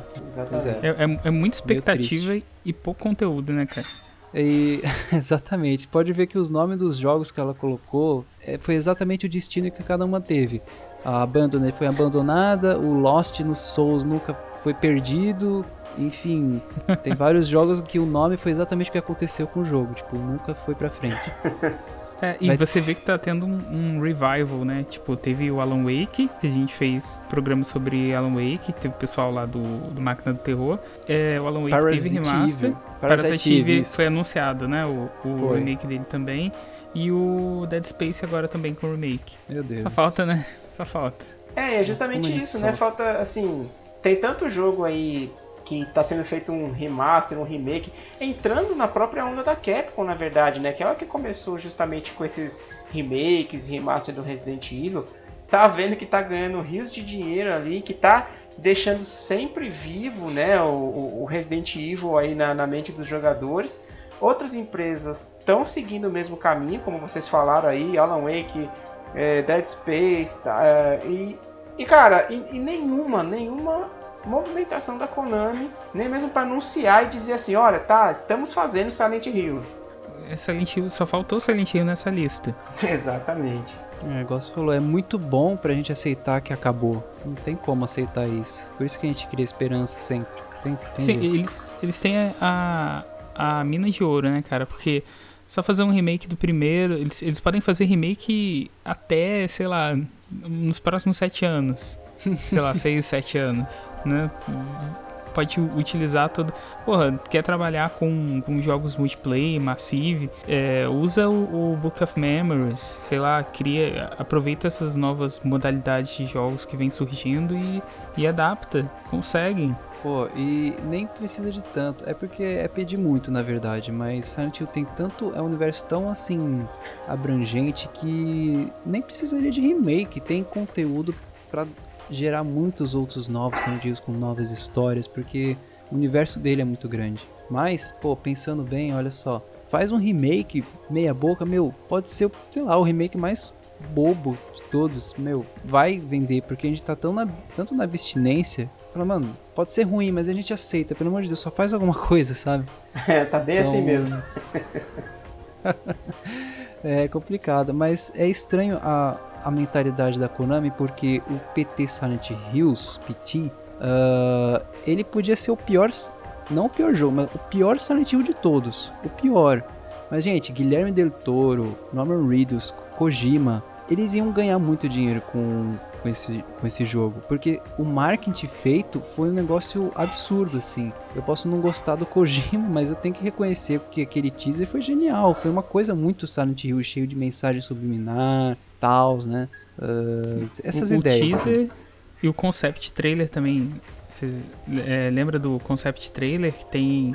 Pois exatamente. é. É, é, é muita expectativa e, e pouco conteúdo, né, cara? E, (laughs) exatamente. Pode ver que os nomes dos jogos que ela colocou é, foi exatamente o destino que cada uma teve. A Abandoned foi abandonada, o Lost no Souls nunca foi perdido. Enfim, tem (laughs) vários jogos que o nome foi exatamente o que aconteceu com o jogo. Tipo, nunca foi pra frente. (laughs) É, e Vai- você vê que tá tendo um, um revival, né? Tipo, teve o Alan Wake, que a gente fez programa sobre Alan Wake, teve o pessoal lá do, do Máquina do Terror. É, o Alan Wake Parasite teve remaster. Parasite Eve foi anunciado, né? O, o remake dele também. E o Dead Space agora também com remake. Meu Deus. Só falta, né? (laughs) Só falta. É, é justamente gente isso, né? Falta, assim, tem tanto jogo aí que tá sendo feito um remaster, um remake, entrando na própria onda da Capcom, na verdade, né? Que ela que começou justamente com esses remakes, remaster do Resident Evil, tá vendo que tá ganhando rios de dinheiro ali, que tá deixando sempre vivo, né, o, o- o Resident Evil aí na, na mente dos jogadores. Outras empresas estão seguindo o mesmo caminho, como vocês falaram aí, Alan Wake, é, Dead Space, tá, é, e, e cara, e, e nenhuma, nenhuma movimentação da Konami, nem mesmo para anunciar e dizer assim, olha, tá, estamos fazendo Silent Hill. É Silent Hill, só faltou Silent Hill nessa lista. (laughs) Exatamente. É, igual você falou, é muito bom pra gente aceitar que acabou. Não tem como aceitar isso. Por isso que a gente cria esperança sempre. Tem, tem Sim, eles, eles têm a, a mina de ouro, né, cara? Porque só fazer um remake do primeiro, eles, eles podem fazer remake até, sei lá, nos próximos sete anos. Sei lá, seis, sete anos, né? Pode utilizar todo. Porra, quer trabalhar com, com jogos multiplayer, Massive, é, usa o, o Book of Memories, sei lá, cria, aproveita essas novas modalidades de jogos que vem surgindo e, e adapta, consegue. Pô, e nem precisa de tanto. É porque é pedir muito, na verdade. Mas Silent Hill tem tanto. É um universo tão assim. abrangente que nem precisaria de remake. Tem conteúdo pra gerar muitos outros novos Hills com novas histórias. Porque o universo dele é muito grande. Mas, pô, pensando bem, olha só. Faz um remake meia boca, meu. Pode ser, sei lá, o remake mais bobo de todos. Meu, vai vender. Porque a gente tá tão na, tanto na abstinência. Fala, mano, pode ser ruim, mas a gente aceita. Pelo amor de Deus, só faz alguma (laughs) coisa, sabe? (laughs) É, tá bem assim Então, mesmo. (laughs) É complicado, mas é estranho a, a mentalidade da Konami porque o PT Silent Hills, PT, ah, ele podia ser o pior, não o pior jogo, mas o pior Silent Hill de todos, o pior. Mas gente, Guilherme Del Toro, Norman Reedus, Kojima, eles iam ganhar muito dinheiro com, com, esse, com esse jogo, porque o marketing feito foi um negócio absurdo, assim. Eu posso não gostar do Kojima, mas eu tenho que reconhecer que aquele teaser foi genial, foi uma coisa muito Silent Hill, cheio de mensagem subliminar, tals, né? Ah, essas o, ideias. O assim. teaser e o concept trailer também. Você é, lembra do concept trailer que tem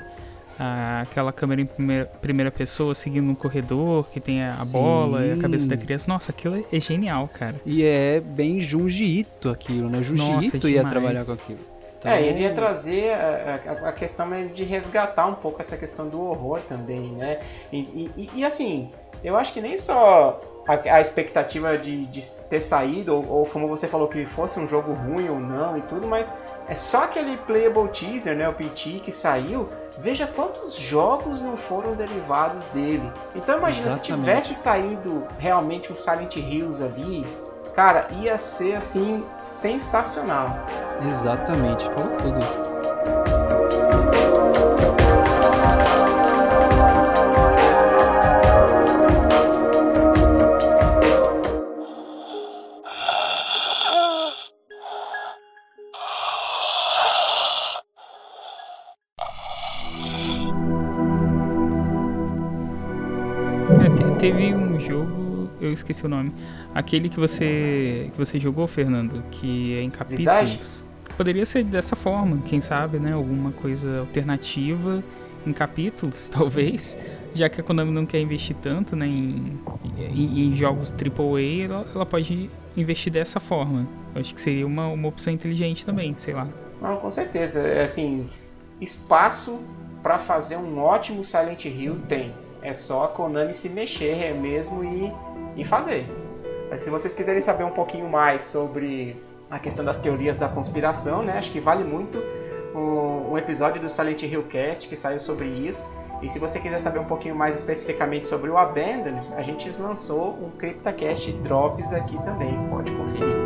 a- aquela câmera em primeira, primeira pessoa seguindo um corredor, que tem a, a bola e a cabeça da criança? Nossa, aquilo é, é genial, cara. E é bem Junji Ito aquilo, né? Junji Nossa, Ito ia demais. trabalhar com aquilo. Então, É, ele ia trazer a, a- a questão né, de resgatar um pouco essa questão do horror também, né? E, e- e- e, assim, eu acho que nem só a, a expectativa de, de ter saído, ou, ou como você falou, que fosse um jogo ruim ou não e tudo, mas é só aquele playable teaser, né, o PT que saiu, veja quantos jogos não foram derivados dele. Então imagina, Exatamente. se tivesse saído realmente um Silent Hills ali, cara, ia ser assim, sensacional. Exatamente, falou tudo. Teve um jogo, eu esqueci o nome. Aquele que você que você jogou, Fernando, que é em capítulos. Visage? Poderia ser dessa forma, quem sabe, né? Alguma coisa alternativa em capítulos, (laughs) talvez. Já que a Konami não quer investir tanto né, em, em, em jogos AAA, ela, ela pode investir dessa forma. Eu acho que seria uma, uma opção inteligente também, sei lá. Não, com certeza. É assim, espaço para fazer um ótimo Silent Hill tem. É só a Konami se mexer mesmo e, e fazer. Mas se vocês quiserem saber um pouquinho mais sobre a questão das teorias da conspiração, né? Acho que vale muito um, um episódio do Silent Hill Cast que saiu sobre isso. E se você quiser saber um pouquinho mais especificamente sobre o Abandon, a gente lançou um CryptaCast Drops aqui também, pode conferir.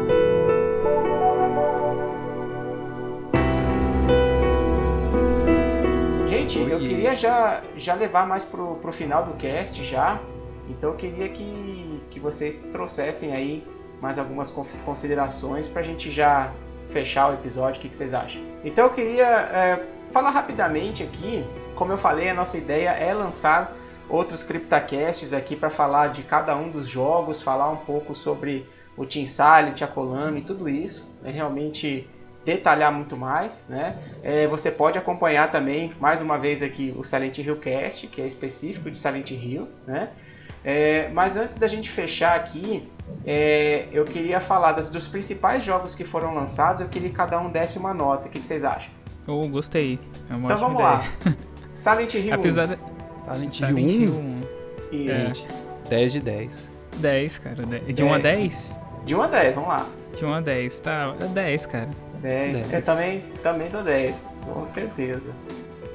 Queria já, já levar mais pro, pro final do cast já. Então eu queria que, que vocês trouxessem aí mais algumas con- considerações pra gente já fechar o episódio. O que, que vocês acham? Então eu queria é, falar rapidamente aqui. Como eu falei, a nossa ideia é lançar outros CryptaCasts aqui para falar de cada um dos jogos, falar um pouco sobre o Team Silent, a Konami, tudo isso. É realmente detalhar muito mais, né? É, você pode acompanhar também, mais uma vez aqui, o Silent Hill Cast, que é específico de Silent Hill, né? É, mas antes da gente fechar aqui, é, eu queria falar das- dos principais jogos que foram lançados, eu queria que cada um desse uma nota. O que, que vocês acham? Oh, gostei. É uma Então vamos ideia. lá. (laughs) Silent Hill Apesar de Silent, Silent Hill Hill 1, 1, e É. 10 de 10. 10, cara. de- De 1 a 10? de 1 a 10, vamos lá. De 1 a 10, tá? É 10, cara. 10. 10. Eu também, também dou 10, com certeza.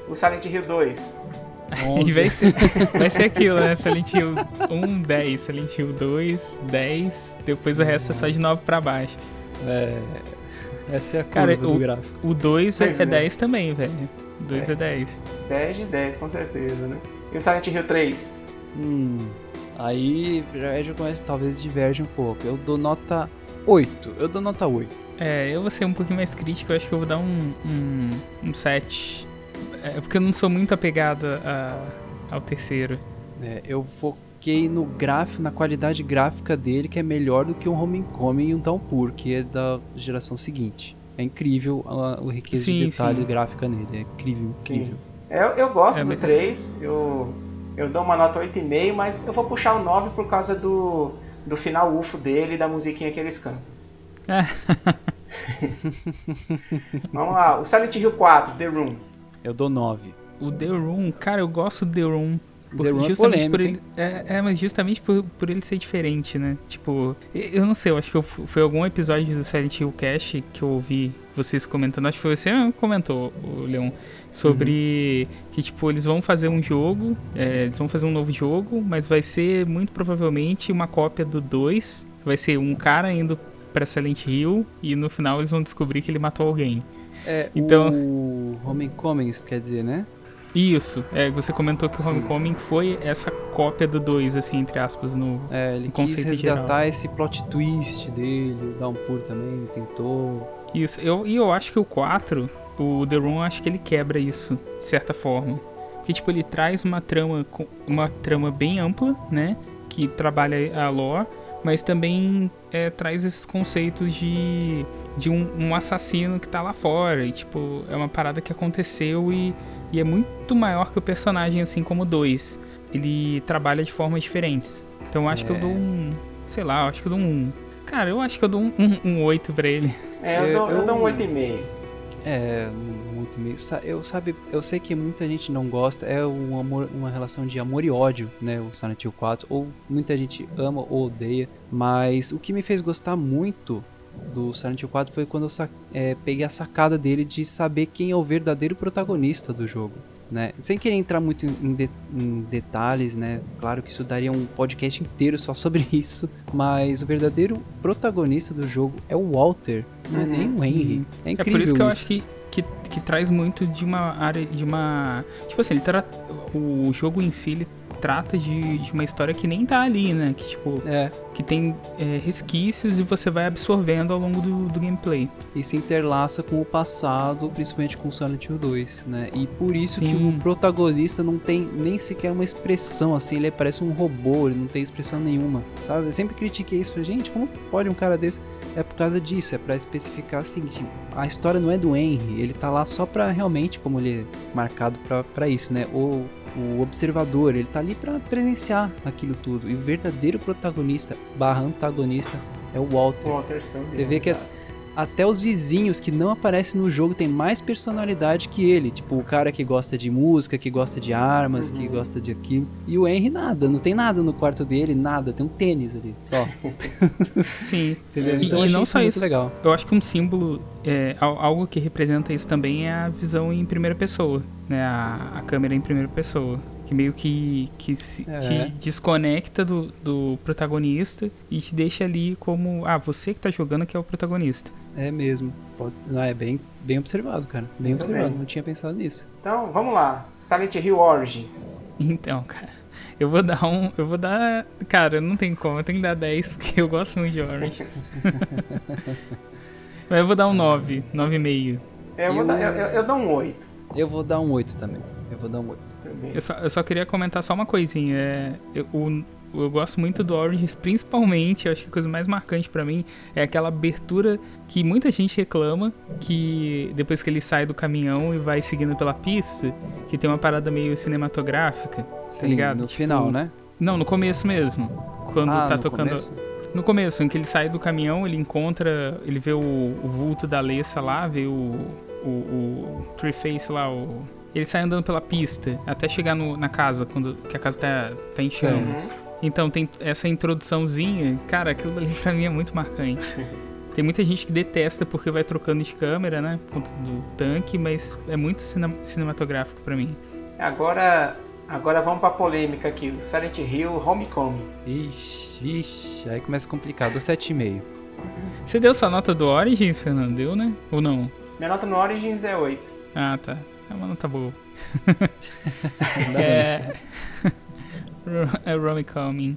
O Silent Hill 2, E vai ser, (laughs) vai ser aquilo, né? Silent Hill 1, 10. Silent Hill 2, 10. Depois o resto é só de 9 pra baixo. É, essa é a Cara, o- do gráfico. O 2 é, é é. 10 também, velho. O 2 é 10. 10 de 10, com certeza, né? E o Silent Hill 3? Hum, aí já, já começa, talvez diverge um pouco. Eu dou nota 8. Eu dou nota 8. É, eu vou ser um pouquinho mais crítico. Eu acho que eu vou dar um, um, um 7. É porque eu não sou muito apegado a, ao terceiro. É, eu foquei no gráfico, na qualidade gráfica dele, que é melhor do que um Homecoming e um Downpour, que é da geração seguinte. É incrível a- o riqueza Sim, de detalhe sim. gráfica nele. É incrível, incrível. Eu, eu gosto É, do mas- 3, eu, eu dou uma nota 8,5, mas eu vou puxar o 9 por causa do, do final UFO dele e da musiquinha que eles cantam. (laughs) Vamos lá, o Silent Hill 4, The Room. Eu dou 9. O The Room, cara, eu gosto do The Room. Por, The Room é justamente por polêmico, ele, é, é, mas justamente por, por ele ser diferente, né? Tipo, eu não sei, eu acho que eu foi algum episódio do Silent Hill Cast que eu ouvi vocês comentando, acho que foi você que comentou, o Leon, sobre que, tipo, eles vão fazer um jogo, é, eles vão fazer um novo jogo, mas vai ser muito provavelmente uma cópia do 2, vai ser um cara indo pra Silent Hill e no final eles vão descobrir que ele matou alguém. É, Então- o Homecoming, isso quer dizer, né? Isso, é, você comentou que o Sim. Homecoming foi essa cópia do 2, assim, entre aspas, no, É, ele O quis conceito resgatar geral. esse plot twist dele, o Downpour também tentou. Isso, eu, e eu acho que o 4, o The Room, acho que ele quebra isso, de certa forma. Porque, tipo, ele traz uma trama, uma trama bem ampla, né? Que trabalha a lore, mas também é, traz esses conceitos de, de um, um assassino que tá lá fora. E, tipo, é uma parada que aconteceu e, e é muito maior que o personagem, assim como 2. Ele trabalha de formas diferentes. Então eu acho que eu É. dou um. Sei lá, eu acho que eu dou um. Cara, eu acho que eu dou um, um, um 8 pra ele. É, eu, É, dou, eu eu- dou um 8,5. É, muito meio. Eu sabe, eu sei que muita gente não gosta, é um amor, uma relação de amor e ódio, né, o Silent Hill 4, ou muita gente ama ou odeia, mas o que me fez gostar muito do Silent Hill 4 foi quando eu é, peguei a sacada dele de saber quem é o verdadeiro protagonista do jogo. Né? Sem querer entrar muito em, de- em detalhes, né? Claro que isso daria um podcast inteiro só sobre (laughs) isso, mas o verdadeiro protagonista do jogo é o Walter, não é Uhum, nem o Henry. É É incrível por isso que eu isso. acho que, que, que traz muito de uma área, de uma... Tipo assim, ele tra... o jogo em si, ele trata de, de uma história que nem tá ali, né? Que tipo, É, que tem é, resquícios e você vai absorvendo ao longo do, do gameplay. e se interlaça com o passado, principalmente com Silent Hill 2, né? E por isso que Sim. o protagonista não tem nem sequer uma expressão, assim, ele parece um robô, ele não tem expressão nenhuma, sabe? Eu sempre critiquei isso, falei, gente, como pode um cara desse? É por causa disso, é pra especificar assim, que a história não é do Henry, ele tá lá só pra realmente, como ele é marcado pra, pra isso, né? O, o observador, ele tá ali pra presenciar aquilo tudo. E o verdadeiro protagonista, barra antagonista, é o Walter. Walter Sanders, Você vê que é-. Até os vizinhos que não aparecem no jogo têm mais personalidade que ele. Tipo, o cara que gosta de música, que gosta de armas, que Uhum. gosta de aquilo. E o Henry nada, não tem nada no quarto dele, nada. Tem um tênis ali, só. (laughs) Sim. Entendeu? E- Então e achei não isso só muito isso. legal. Eu acho que um símbolo, é, al- algo que representa isso também é a visão em primeira pessoa, né? A, a câmera em primeira pessoa. Que meio que, que se, É. te desconecta do, do protagonista e te deixa ali como, ah, você que tá jogando que é o protagonista. É mesmo. Pode, não, é bem, bem observado, cara. Bem Muito observado. bem. Não tinha pensado nisso. Então, vamos lá. Silent Hill Origins. Então, cara, eu vou dar um. Eu vou dar. Cara, não tem como, eu tenho que dar 10, porque eu gosto muito de Origins. (laughs) Mas eu vou dar um 9, 9,5. Eu, vou Eu- dar, eu, eu- eu dou um 8. Eu vou dar um 8 também. Eu vou dar um 8. Também. Eu só, eu só queria comentar só uma coisinha. É, eu, o- eu gosto muito do Origins, principalmente, eu acho que a coisa mais marcante pra mim é aquela abertura que muita gente reclama, que depois que ele sai do caminhão e vai seguindo pela pista, que tem uma parada meio cinematográfica, tá ligado? no Tipo, final, né? Não, no começo mesmo. Quando ah, tá no tocando. começo? No começo, em que ele sai do caminhão, ele encontra. Ele vê o, o vulto da Alessa lá, vê o. O, o Three Face lá, o. Ele sai andando pela pista até chegar no- na casa, quando que a casa tá, tá em chamas. Então tem essa introduçãozinha, cara, aquilo ali (laughs) pra mim é muito marcante. (laughs) Tem muita gente que detesta porque vai trocando de câmera, né? Por conta do tanque, mas é muito cine- cinematográfico pra mim. Agora, agora vamos pra polêmica aqui. Silent Hill Homecoming. Ixi, ixi. Aí começa complicado. 7,5. Você deu sua nota do Origins, Fernando? Deu, né? Ou não? Minha nota no Origins é 8. Ah, tá. É uma nota boa. (laughs) é. é Homecoming.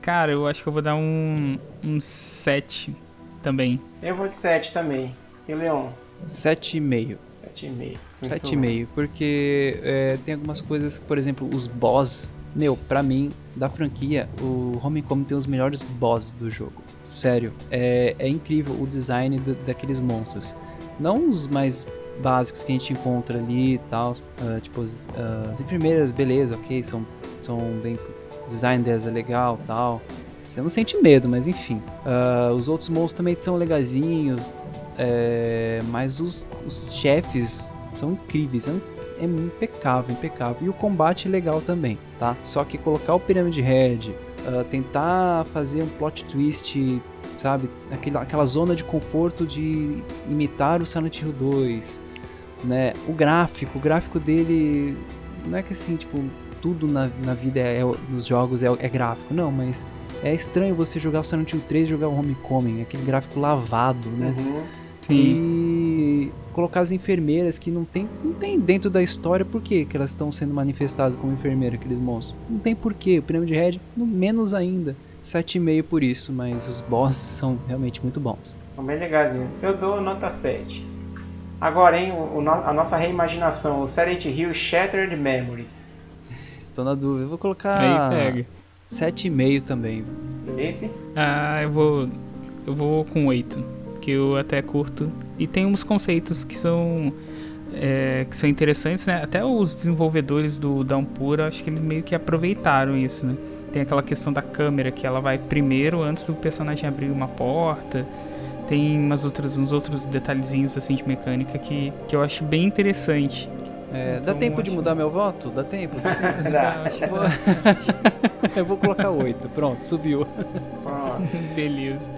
Cara, eu acho que eu vou dar um. um 7 também. Eu vou de 7 também. E Leon? 7,5. 7,5. Muito 7,5, porque é, tem algumas coisas, por exemplo, os boss. Meu, pra mim, da franquia, o Homecoming tem os melhores bosses do jogo. Sério, é, é incrível o design do- daqueles monstros. Não os mais básicos que a gente encontra ali e tal. ah, tipo, as, ah, as enfermeiras, beleza, ok, são, são bem. Design delas é legal tal. Você não sente medo, mas enfim. Ah, os outros monstros também são legazinhos. é, mas os, os chefes são incríveis. É, um- é impecável, impecável. E o combate é legal também, tá? Só que colocar o Pyramid Head, ah, tentar fazer um plot twist, sabe? Aquela, aquela zona de conforto de imitar o Silent Hill 2, né? O gráfico, o gráfico dele não é que assim, tipo, tudo na, na vida, é, é- nos jogos é, é gráfico, não, mas é estranho você jogar o Silent Hill 3 e jogar o Homecoming, aquele gráfico lavado, né? Uhum. Sim. E colocar as enfermeiras que não tem, não tem dentro da história por que que elas estão sendo manifestadas como enfermeira, aqueles monstros. Não tem porquê. O Head, no menos ainda. 7,5 por isso, mas os bosses são realmente muito bons. São bem legaisinho. Eu dou nota 7. Agora, hein, o- a nossa reimaginação, o Silent Hill Shattered Memories. Tô na dúvida. Eu vou colocar Aí pega. 7,5 também. Felipe? Ah, eu vou. Eu vou com 8. Que eu até curto. E tem uns conceitos que são. é, que são interessantes, né? Até os desenvolvedores do Downpour, acho que eles meio que aproveitaram isso, né? Tem aquela questão da câmera que ela vai primeiro antes do personagem abrir uma porta. Tem umas outras, uns outros detalhezinhos assim de mecânica que, que eu acho bem interessante. É, dá Então, tempo de mudar meu voto? Dá tempo? Dá tempo. (laughs) Dá. Eu Vou- (laughs) eu vou colocar 8. Pronto, subiu. Ó, (laughs) Beleza.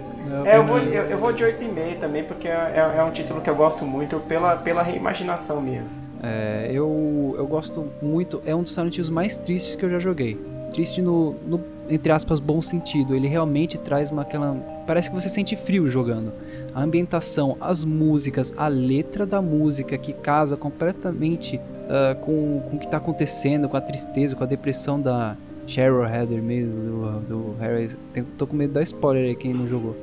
É, eu vou, eu, eu vou de 8,5 também, porque é, é- é um título que eu gosto muito pela, pela reimaginação mesmo. É, eu, eu gosto muito. É um dos Silent Hills mais tristes que eu já joguei. Triste no, no entre aspas, bom sentido. Ele realmente traz uma aquela. Parece que você sente frio jogando. A ambientação, as músicas, a letra da música que casa completamente uh, com, com o que está acontecendo, com a tristeza, com a depressão da Cheryl Heather mesmo, do, do Harry. Tenho, tô com medo da spoiler aí quem não jogou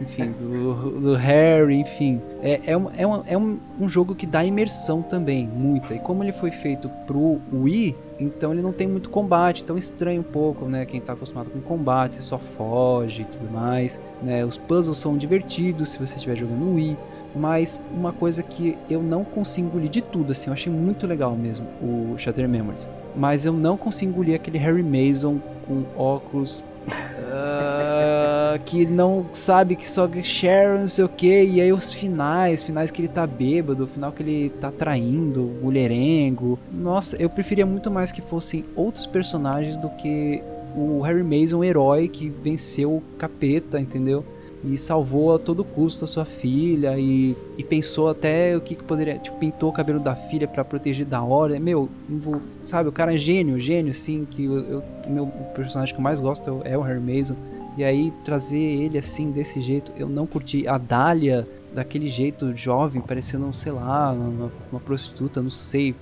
enfim, do, do Harry, enfim. É, é, é, é um, um jogo que dá imersão também, muita. E como ele foi feito pro Wii, então ele não tem muito combate, então estranha um pouco, né? Quem tá acostumado com combate, você só foge e tudo mais, né? Os puzzles são divertidos se você estiver jogando Wii. Mas uma coisa que eu não consigo engolir de tudo, assim, eu achei muito legal mesmo o Shatter Memories. Mas eu não consigo engolir aquele Harry Mason com óculos. Uh, que não sabe que só Sharon, não sei o que, e aí os finais, finais que ele tá bêbado, final que ele tá traindo, mulherengo. Nossa, eu preferia muito mais que fossem outros personagens do que o Harry Mason, herói que venceu o capeta, entendeu? E salvou a todo custo a sua filha e, e pensou até o que, que poderia, tipo, pintou o cabelo da filha para proteger da hora. Meu, vou, sabe, o cara é gênio, gênio, assim, que eu, eu, meu personagem que eu mais gosto é o Harry Mason. E aí trazer ele assim, desse jeito, eu não curti. A Dália, daquele jeito jovem, parecendo, sei lá, uma, uma prostituta, não sei.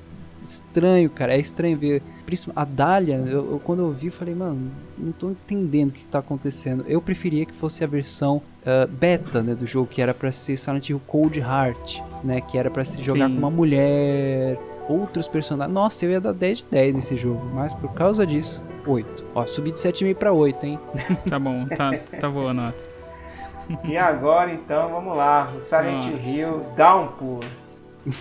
Estranho, cara, é estranho ver. A Dália, eu, eu, quando eu vi, falei, mano, não tô entendendo o que tá acontecendo. Eu preferia que fosse a versão uh, beta, né, do jogo, que era para ser Silent Hill Cold Heart, né, que era para se jogar Sim. com uma mulher, outros personagens. Nossa, eu ia dar 10 de 10 nesse jogo, mas por causa disso, 8. Ó, subi de 7,5 para 8, hein? (laughs) Tá bom, tá, tá boa a nota. E agora então, vamos lá. O Silent Nossa. Hill Downpour.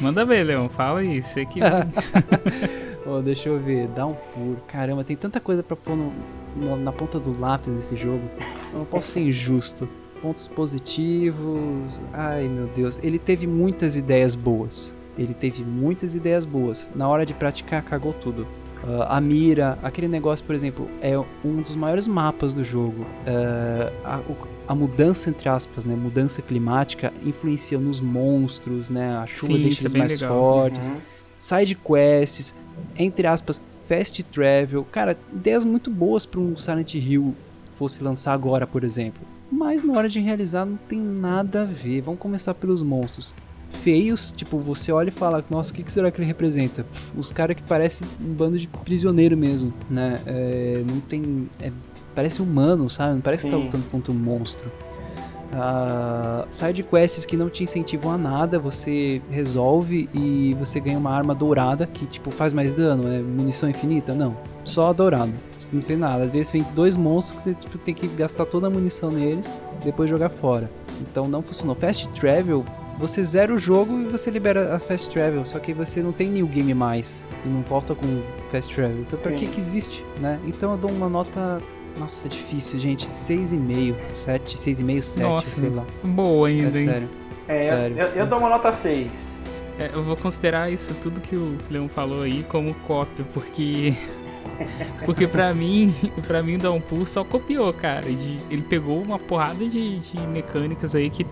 Manda ver, Leon, fala isso aqui. (laughs) oh, deixa eu ver, Downpour. Caramba, tem tanta coisa pra pôr no, no, na ponta do lápis nesse jogo. Eu não posso ser injusto. Pontos positivos. Ai meu Deus, ele teve muitas ideias boas. Ele teve muitas ideias boas. Na hora de praticar, cagou tudo. Uh, a mira, aquele negócio, por exemplo, é um dos maiores mapas do jogo. Uh, a, a, mudança, entre aspas, né, mudança climática influencia nos monstros, né, a chuva Sim, deixa eles é mais legal. fortes. Uhum. Side quests, entre aspas, fast travel. Cara, ideias muito boas para um Silent Hill fosse lançar agora, por exemplo. Mas na hora de realizar não tem nada a ver. Vamos começar pelos monstros feios, tipo, você olha e fala, nossa, o que, que será que ele representa? Pff, os caras que parecem um bando de prisioneiro mesmo, né? É, não tem. É, parece humano, sabe? Não parece Sim. que tá lutando contra um monstro. Uh, side quests que não te incentivam a nada, você resolve e você ganha uma arma dourada que tipo faz mais dano, é munição infinita? Não, só dourado. Não tem nada. Às vezes vem dois monstros que você tipo, tem que gastar toda a munição neles, depois jogar fora. Então não funcionou. Fast travel você zera o jogo e você libera a Fast Travel, só que você não tem New Game mais e não volta com Fast Travel. Então pra que que existe, né? Então eu dou uma nota nossa, é difícil, gente. 6,5, 7, 6,5, 7, Nossa, sei lá. Boa ainda, é hein? Sério. É, sério. Eu, eu, dou uma nota 6. É, eu vou considerar isso tudo que o Leon falou aí como cópia, porque. (laughs) porque pra mim, pra mim o Downpour só copiou, cara. ele pegou uma porrada de, de mecânicas aí que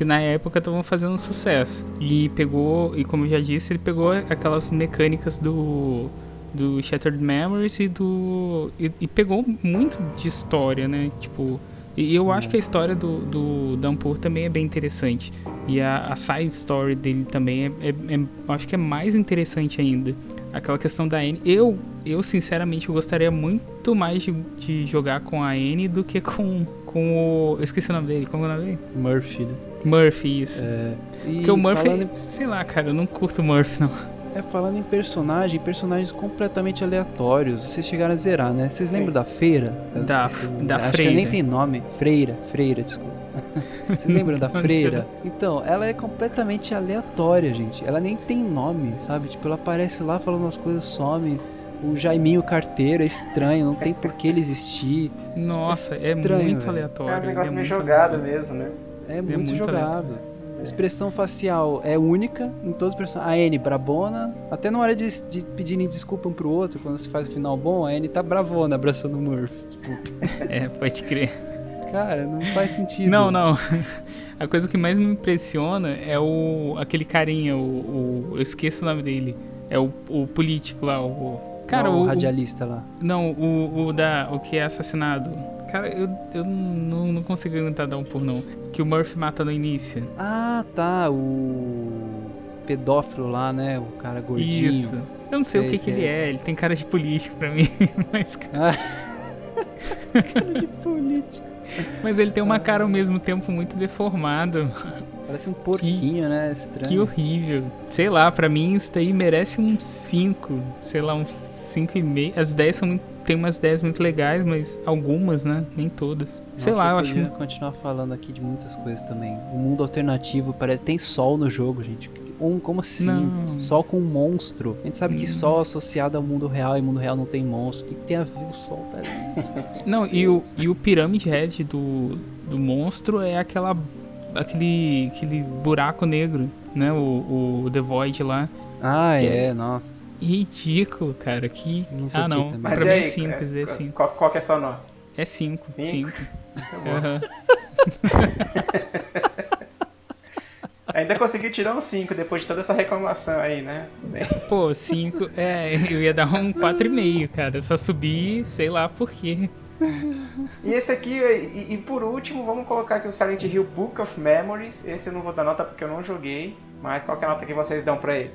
que na época estavam fazendo sucesso. E pegou, e como eu já disse, ele pegou aquelas mecânicas do do Shattered Memories e do e, e pegou muito de história, né? Tipo, e eu acho que a história do, do Dampur também é bem interessante. E a, a side story dele também é, é, é, acho que é mais interessante ainda. Aquela questão da N. Eu, eu sinceramente, eu gostaria muito mais de, de jogar com a N do que com, com o. Eu esqueci o nome dele. Como é o nome dele? Murphy, né? Murphy, isso. É, Porque o Murphy, em... sei lá, cara, eu não curto o Murphy, não. É, falando em personagem, personagens completamente aleatórios. Vocês chegaram a zerar, né? Vocês lembram da feira? da, da Acho Freira. que nem tem nome. Freira, Freira, desculpa. (laughs) Vocês lembram da Freira? Então, ela é completamente aleatória, gente. Ela nem tem nome, sabe? Tipo, ela aparece lá falando as coisas, some. O Jaiminho Carteiro é estranho, não tem por que ele existir. Nossa, é, estranho, é muito véio. aleatório. É um negócio é meio jogado aleatório. mesmo, né? É, é muito, muito jogado. Aleatório. Expressão facial é única em todos os personagens. A N brabona, até na hora de, de pedirem desculpa um pro outro, quando se faz o final bom, a N tá bravona abraçando o Murphy. Tipo. é, pode crer. Cara, não faz sentido. Não, não. (laughs) A coisa que mais me impressiona é o aquele carinha, o, o eu esqueço o nome dele. É o, o político lá, o Cara, o, o, radialista lá. Não, o, o da. O que é assassinado. Cara, eu, eu não, não consigo aguentar dar um por não. Que o Murphy mata no início. Ah, tá. O pedófilo lá, né? O cara gordinho. Isso. Eu não sei, Sei, o que, que sei. ele é. Ele tem cara de político pra mim. (laughs) Mas, cara, Ah. (laughs) cara de político. mas ele tem uma cara ao mesmo tempo muito deformada. Parece um porquinho, né? Estranho. Que horrível. Sei lá, pra mim isso daí merece um 5. Sei lá, uns 5,5. As ideias são muito. Tem umas ideias muito legais, mas algumas, né? Nem todas. Sei Nossa, lá, eu acho. podia continuar falando aqui de muitas coisas também. O mundo alternativo parece tem sol no jogo, gente. Um, como assim? Não. Sol com um monstro. A gente sabe que Hum. sol associado ao mundo real e mundo real não tem monstro. O que, que tem a ver o sol tá ali? (laughs) Não, e o, e o Pyramid Head do, do monstro é aquela. aquele. aquele buraco negro, né? O, o The Void lá. Ah, Que é, nossa. Ridículo, cara. Que. Não ah, não. também. Mas Pra mim aí, é 5, é é, 5. qual, qual que é a sua nota? É 5, Cinco? 5. Tá bom. (laughs) Ainda consegui tirar um 5 depois de toda essa reclamação aí, né? Pô, 5. É, eu ia dar um 4,5, cara. Eu só subi, sei lá por quê. E esse aqui, e, e por último, vamos colocar aqui o Silent Hill Book of Memories. Esse eu não vou dar nota porque eu não joguei. Mas qual que é a nota que vocês dão pra ele?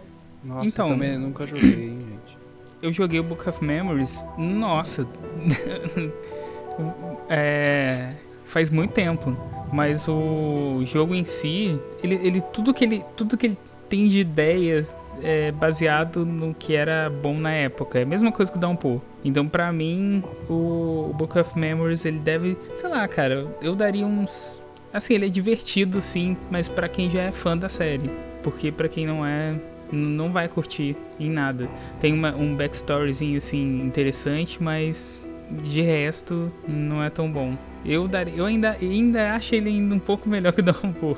Nossa, Então- eu também nunca joguei, hein, gente. Eu joguei o Book of Memories. Nossa. (laughs) é, faz muito tempo. Mas o jogo em si, ele, ele tudo que ele tudo que ele tem de ideias é baseado no que era bom na época. É a mesma coisa que o Downpour. Então, pra mim, o Book of Memories, ele deve, sei lá, cara, eu daria uns assim, ele é divertido sim, mas pra quem já é fã da série, porque pra quem não é, não vai curtir em nada. Tem uma, um backstoryzinho assim interessante, mas de resto não é tão bom. Eu, daria, eu ainda, ainda acho ele ainda um pouco melhor que o (laughs) Downpour.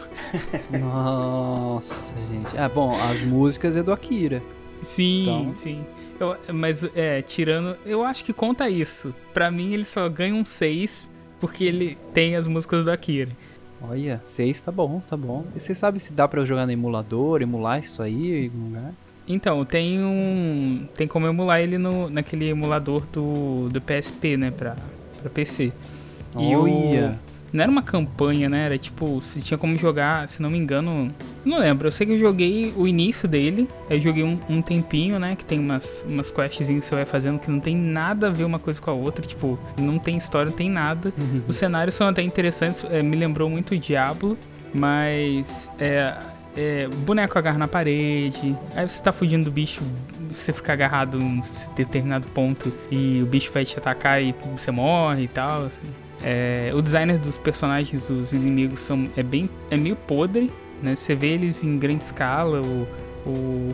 Nossa, gente. Ah, bom, as músicas é do Akira. Sim, Então. sim. Eu- mas, é, tirando. Eu acho que conta isso. Pra mim, ele só ganha um 6 porque ele tem as músicas do Akira. Olha, seis tá bom, tá bom. E você sabe se dá pra eu jogar no emulador, emular isso aí em algum lugar? Então, tem um. Tem como emular ele no, naquele emulador do, do PSP, né? Pra, pra PC. E o- Olha. Não era uma campanha, né? Era tipo, se tinha como jogar, se não me engano. Não lembro. Eu sei que eu joguei o início dele. Eu joguei um, um tempinho, né? Que tem umas, umas questzinhas que você vai fazendo que não tem nada a ver uma coisa com a outra. Tipo, não tem história, não tem nada. Os cenários são até interessantes. é, me lembrou muito o Diablo. Mas é, é, boneco agarra na parede. Aí você tá fugindo do bicho, você fica agarrado em um determinado ponto e o bicho vai te atacar e você morre e tal. assim. É, o designer dos personagens, os inimigos, são, é bem. é meio podre, né? Você vê eles em grande escala, o, o,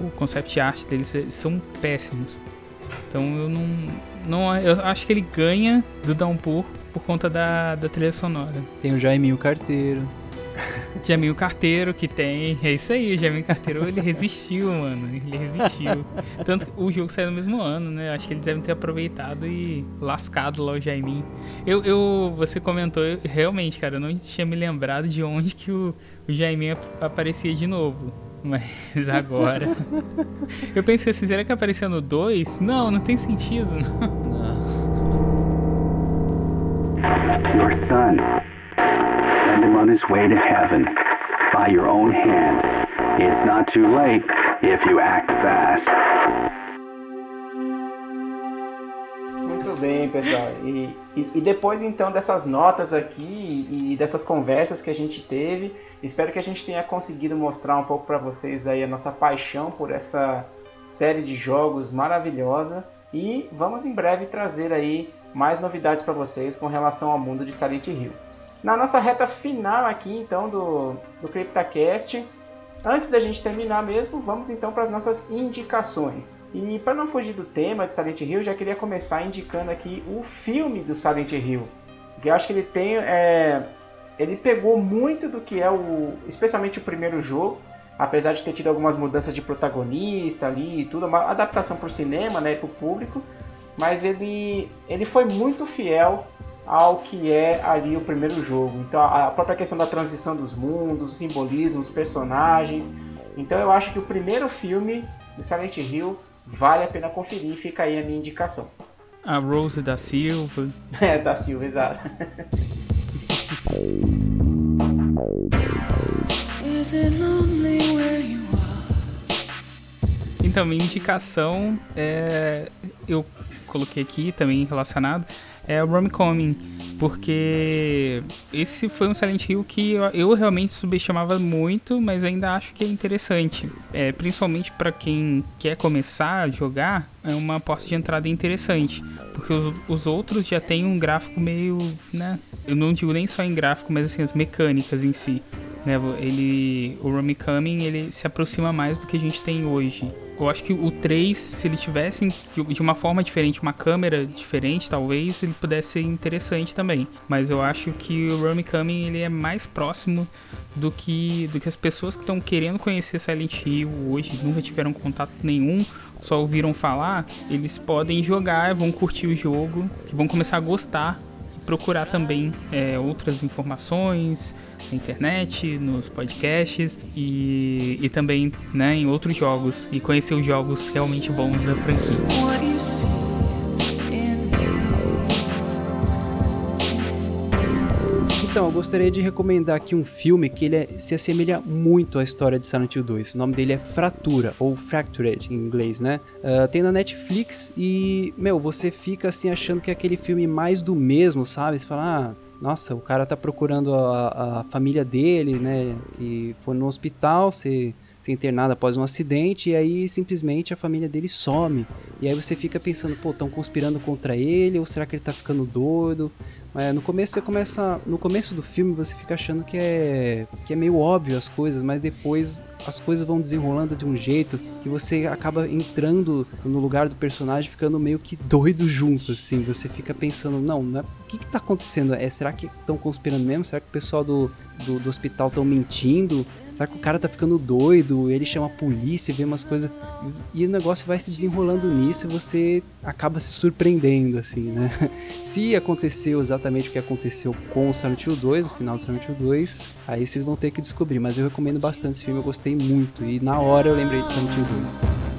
o concept art deles é- são péssimos. Então eu não. não eu acho que ele ganha do Downpour por conta da, da trilha sonora. Tem o Jaiminho Carteiro. (laughs) Jaminho Carteiro que tem. É isso aí, o Jaminho Carteiro ele resistiu, mano. Ele resistiu. Tanto o jogo saiu no mesmo ano, né? Acho que eles devem ter aproveitado e lascado lá o Jaiminho. Eu, eu, você comentou, eu- realmente, cara, eu não tinha me lembrado de onde que o, o Jaiminho ap- aparecia de novo. (laughs) Mas agora. eu pensei assim, será que aparecia no 2? Não, não tem sentido. Your son. Him on his way to heaven by your own hand. It's not too late if you act fast. Muito bem, pessoal. E, e, e depois então dessas notas aqui e dessas conversas que a gente teve, espero que a gente tenha conseguido mostrar um pouco para vocês aí a nossa paixão por essa série de jogos maravilhosa. E vamos em breve trazer aí mais novidades para vocês com relação ao mundo de Silent Hill. Na nossa reta final aqui então do, do CryptaCast, Antes da gente terminar mesmo, vamos então para as nossas indicações. E para não fugir do tema de Silent Hill, já queria começar indicando aqui o filme do Silent Hill. Que eu acho que ele tem, é, ele pegou muito do que é o, especialmente o primeiro jogo, apesar de ter tido algumas mudanças de protagonista ali e tudo, uma adaptação para o cinema, né, para o público, mas ele, ele foi muito fiel ao que é ali o primeiro jogo. Então a própria questão da transição dos mundos, o simbolismo, os personagens. Então eu acho que o primeiro filme do Silent Hill vale a pena conferir, fica aí a minha indicação. A Rose da Silva. (laughs) É, da Silva, exato. Então, minha indicação é. Eu coloquei aqui também relacionado. É o Homecoming porque esse foi um Silent Hill que eu, eu realmente subestimava muito, mas ainda acho que é interessante. É, principalmente para quem quer começar a jogar, é uma porta de entrada interessante. Porque os, os outros já tem um gráfico meio, né? Eu não digo nem só em gráfico, mas assim, as mecânicas em si. Né? Ele, o Homecoming, ele se aproxima mais do que a gente tem hoje. Eu acho que o 3, se ele tivesse de uma forma diferente, uma câmera diferente, talvez ele pudesse ser interessante também. Mas eu acho que o Homecoming ele é mais próximo do que, do que as pessoas que estão querendo conhecer Silent Hill hoje, nunca tiveram contato nenhum, só ouviram falar, eles podem jogar, vão curtir o jogo, que vão começar a gostar procurar também é, outras informações na internet, nos podcasts e, e também né, em outros jogos e conhecer os jogos realmente bons da franquia. Então, eu gostaria de recomendar aqui um filme que ele é, se assemelha muito à história de Silent Hill 2. O nome dele é Fratura, ou Fractured em inglês, né? Uh, tem na Netflix e, meu, você fica assim achando que é aquele filme mais do mesmo, sabe? Você fala, ah, nossa, o cara tá procurando a, a família dele, né? Que foi no hospital, ser, ser internado após um acidente, e aí simplesmente a família dele some. E aí você fica pensando, pô, estão conspirando contra ele, ou será que ele tá ficando doido? É, no começo você começa. No começo do filme você fica achando que é. que é meio óbvio as coisas, mas depois as coisas vão desenrolando de um jeito que você acaba entrando no lugar do personagem ficando meio que doido junto, assim. Você fica pensando, não, não é, o que que tá acontecendo? É, será que estão conspirando mesmo? Será que o pessoal do, do, do hospital estão mentindo? Será que o cara tá ficando doido? Ele chama a polícia, vê umas coisas. E o negócio vai se desenrolando nisso e você acaba se surpreendendo, assim, né? (laughs) Se aconteceu exatamente o que aconteceu com o Silent Hill 2, no final do Silent Hill 2, aí vocês vão ter que descobrir. Mas eu recomendo bastante esse filme, eu gostei muito. E na hora eu lembrei de Silent Hill 2.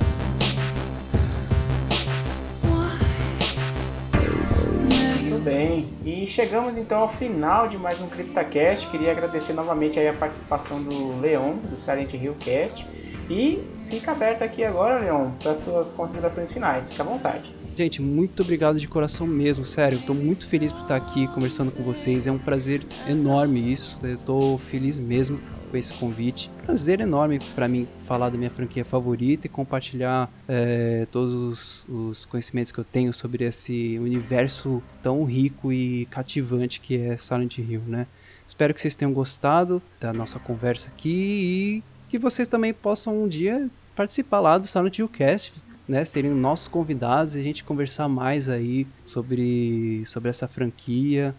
bem. E chegamos então ao final de mais um CryptaCast. Queria agradecer novamente a participação do Leon, do Silent Hill Cast. E fica aberto aqui agora, Leon, para suas considerações finais. Fica à vontade. Gente, muito obrigado de coração mesmo, sério. Estou muito feliz por estar aqui conversando com vocês. É um prazer enorme isso. Eu estou feliz mesmo com esse convite. Prazer enorme para mim falar da minha franquia favorita e compartilhar é, todos os, os, conhecimentos que eu tenho sobre esse universo tão rico e cativante que é Silent Hill, né? Espero que vocês tenham gostado da nossa conversa aqui e que vocês também possam um dia participar lá do Silent Hill Cast, né, serem nossos convidados e a gente conversar mais aí sobre, sobre essa franquia.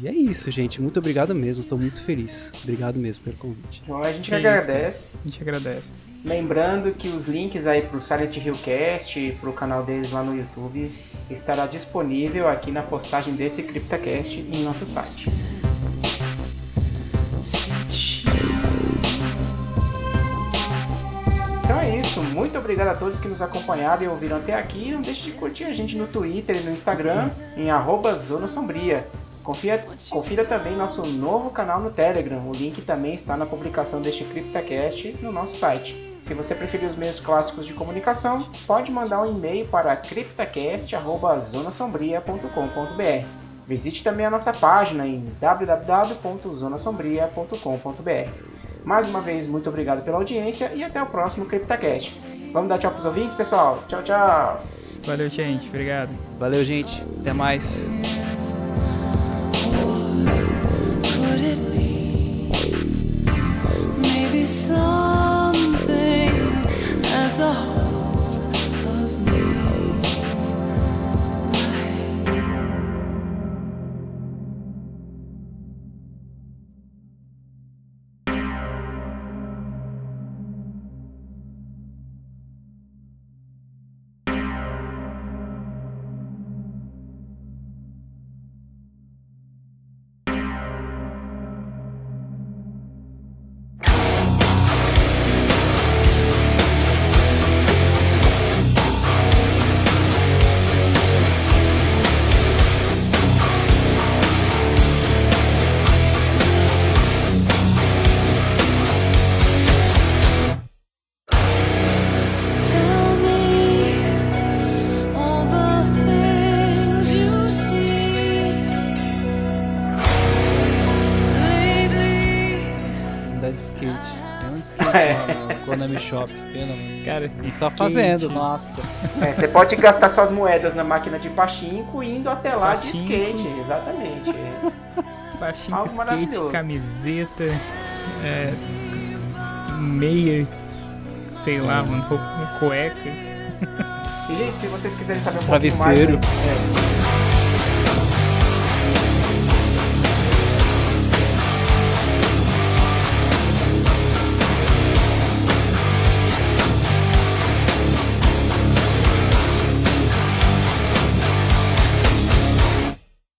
E é isso, gente. Muito obrigado mesmo. Estou muito feliz. Obrigado mesmo pelo convite. Bom, a gente que agradece. Isso, a gente agradece. Lembrando que os links aí pro Silent Hill Cast e pro canal deles lá no YouTube estará disponível aqui na postagem desse CryptaCast em nosso site. Obrigado a todos que nos acompanharam e ouviram até aqui. Não deixe de curtir a gente no Twitter e no Instagram em Zona Sombria. Confia, confira também nosso novo canal no Telegram. O link também está na publicação deste CryptaCast no nosso site. Se você preferir os meios clássicos de comunicação, pode mandar um e-mail para cryptacast.zonasombria.com.br. Visite também a nossa página em www.zonasombria.com.br. Mais uma vez, muito obrigado pela audiência e até o próximo CryptoCast. Vamos dar tchau pros ouvintes, pessoal? Tchau, tchau! Valeu, gente. Obrigado. Valeu, gente. Até mais. as Pena. Cara, Tá skate, fazendo, nossa. É, você pode gastar suas moedas na máquina de pachinko indo até lá de Pachinko. skate, exatamente. Baixinho, Algo skate, camiseta, é, meia, sei lá, mano, roupa- cueca. E, gente, se vocês quiserem saber um pouquinho mais... Travesseiro. É,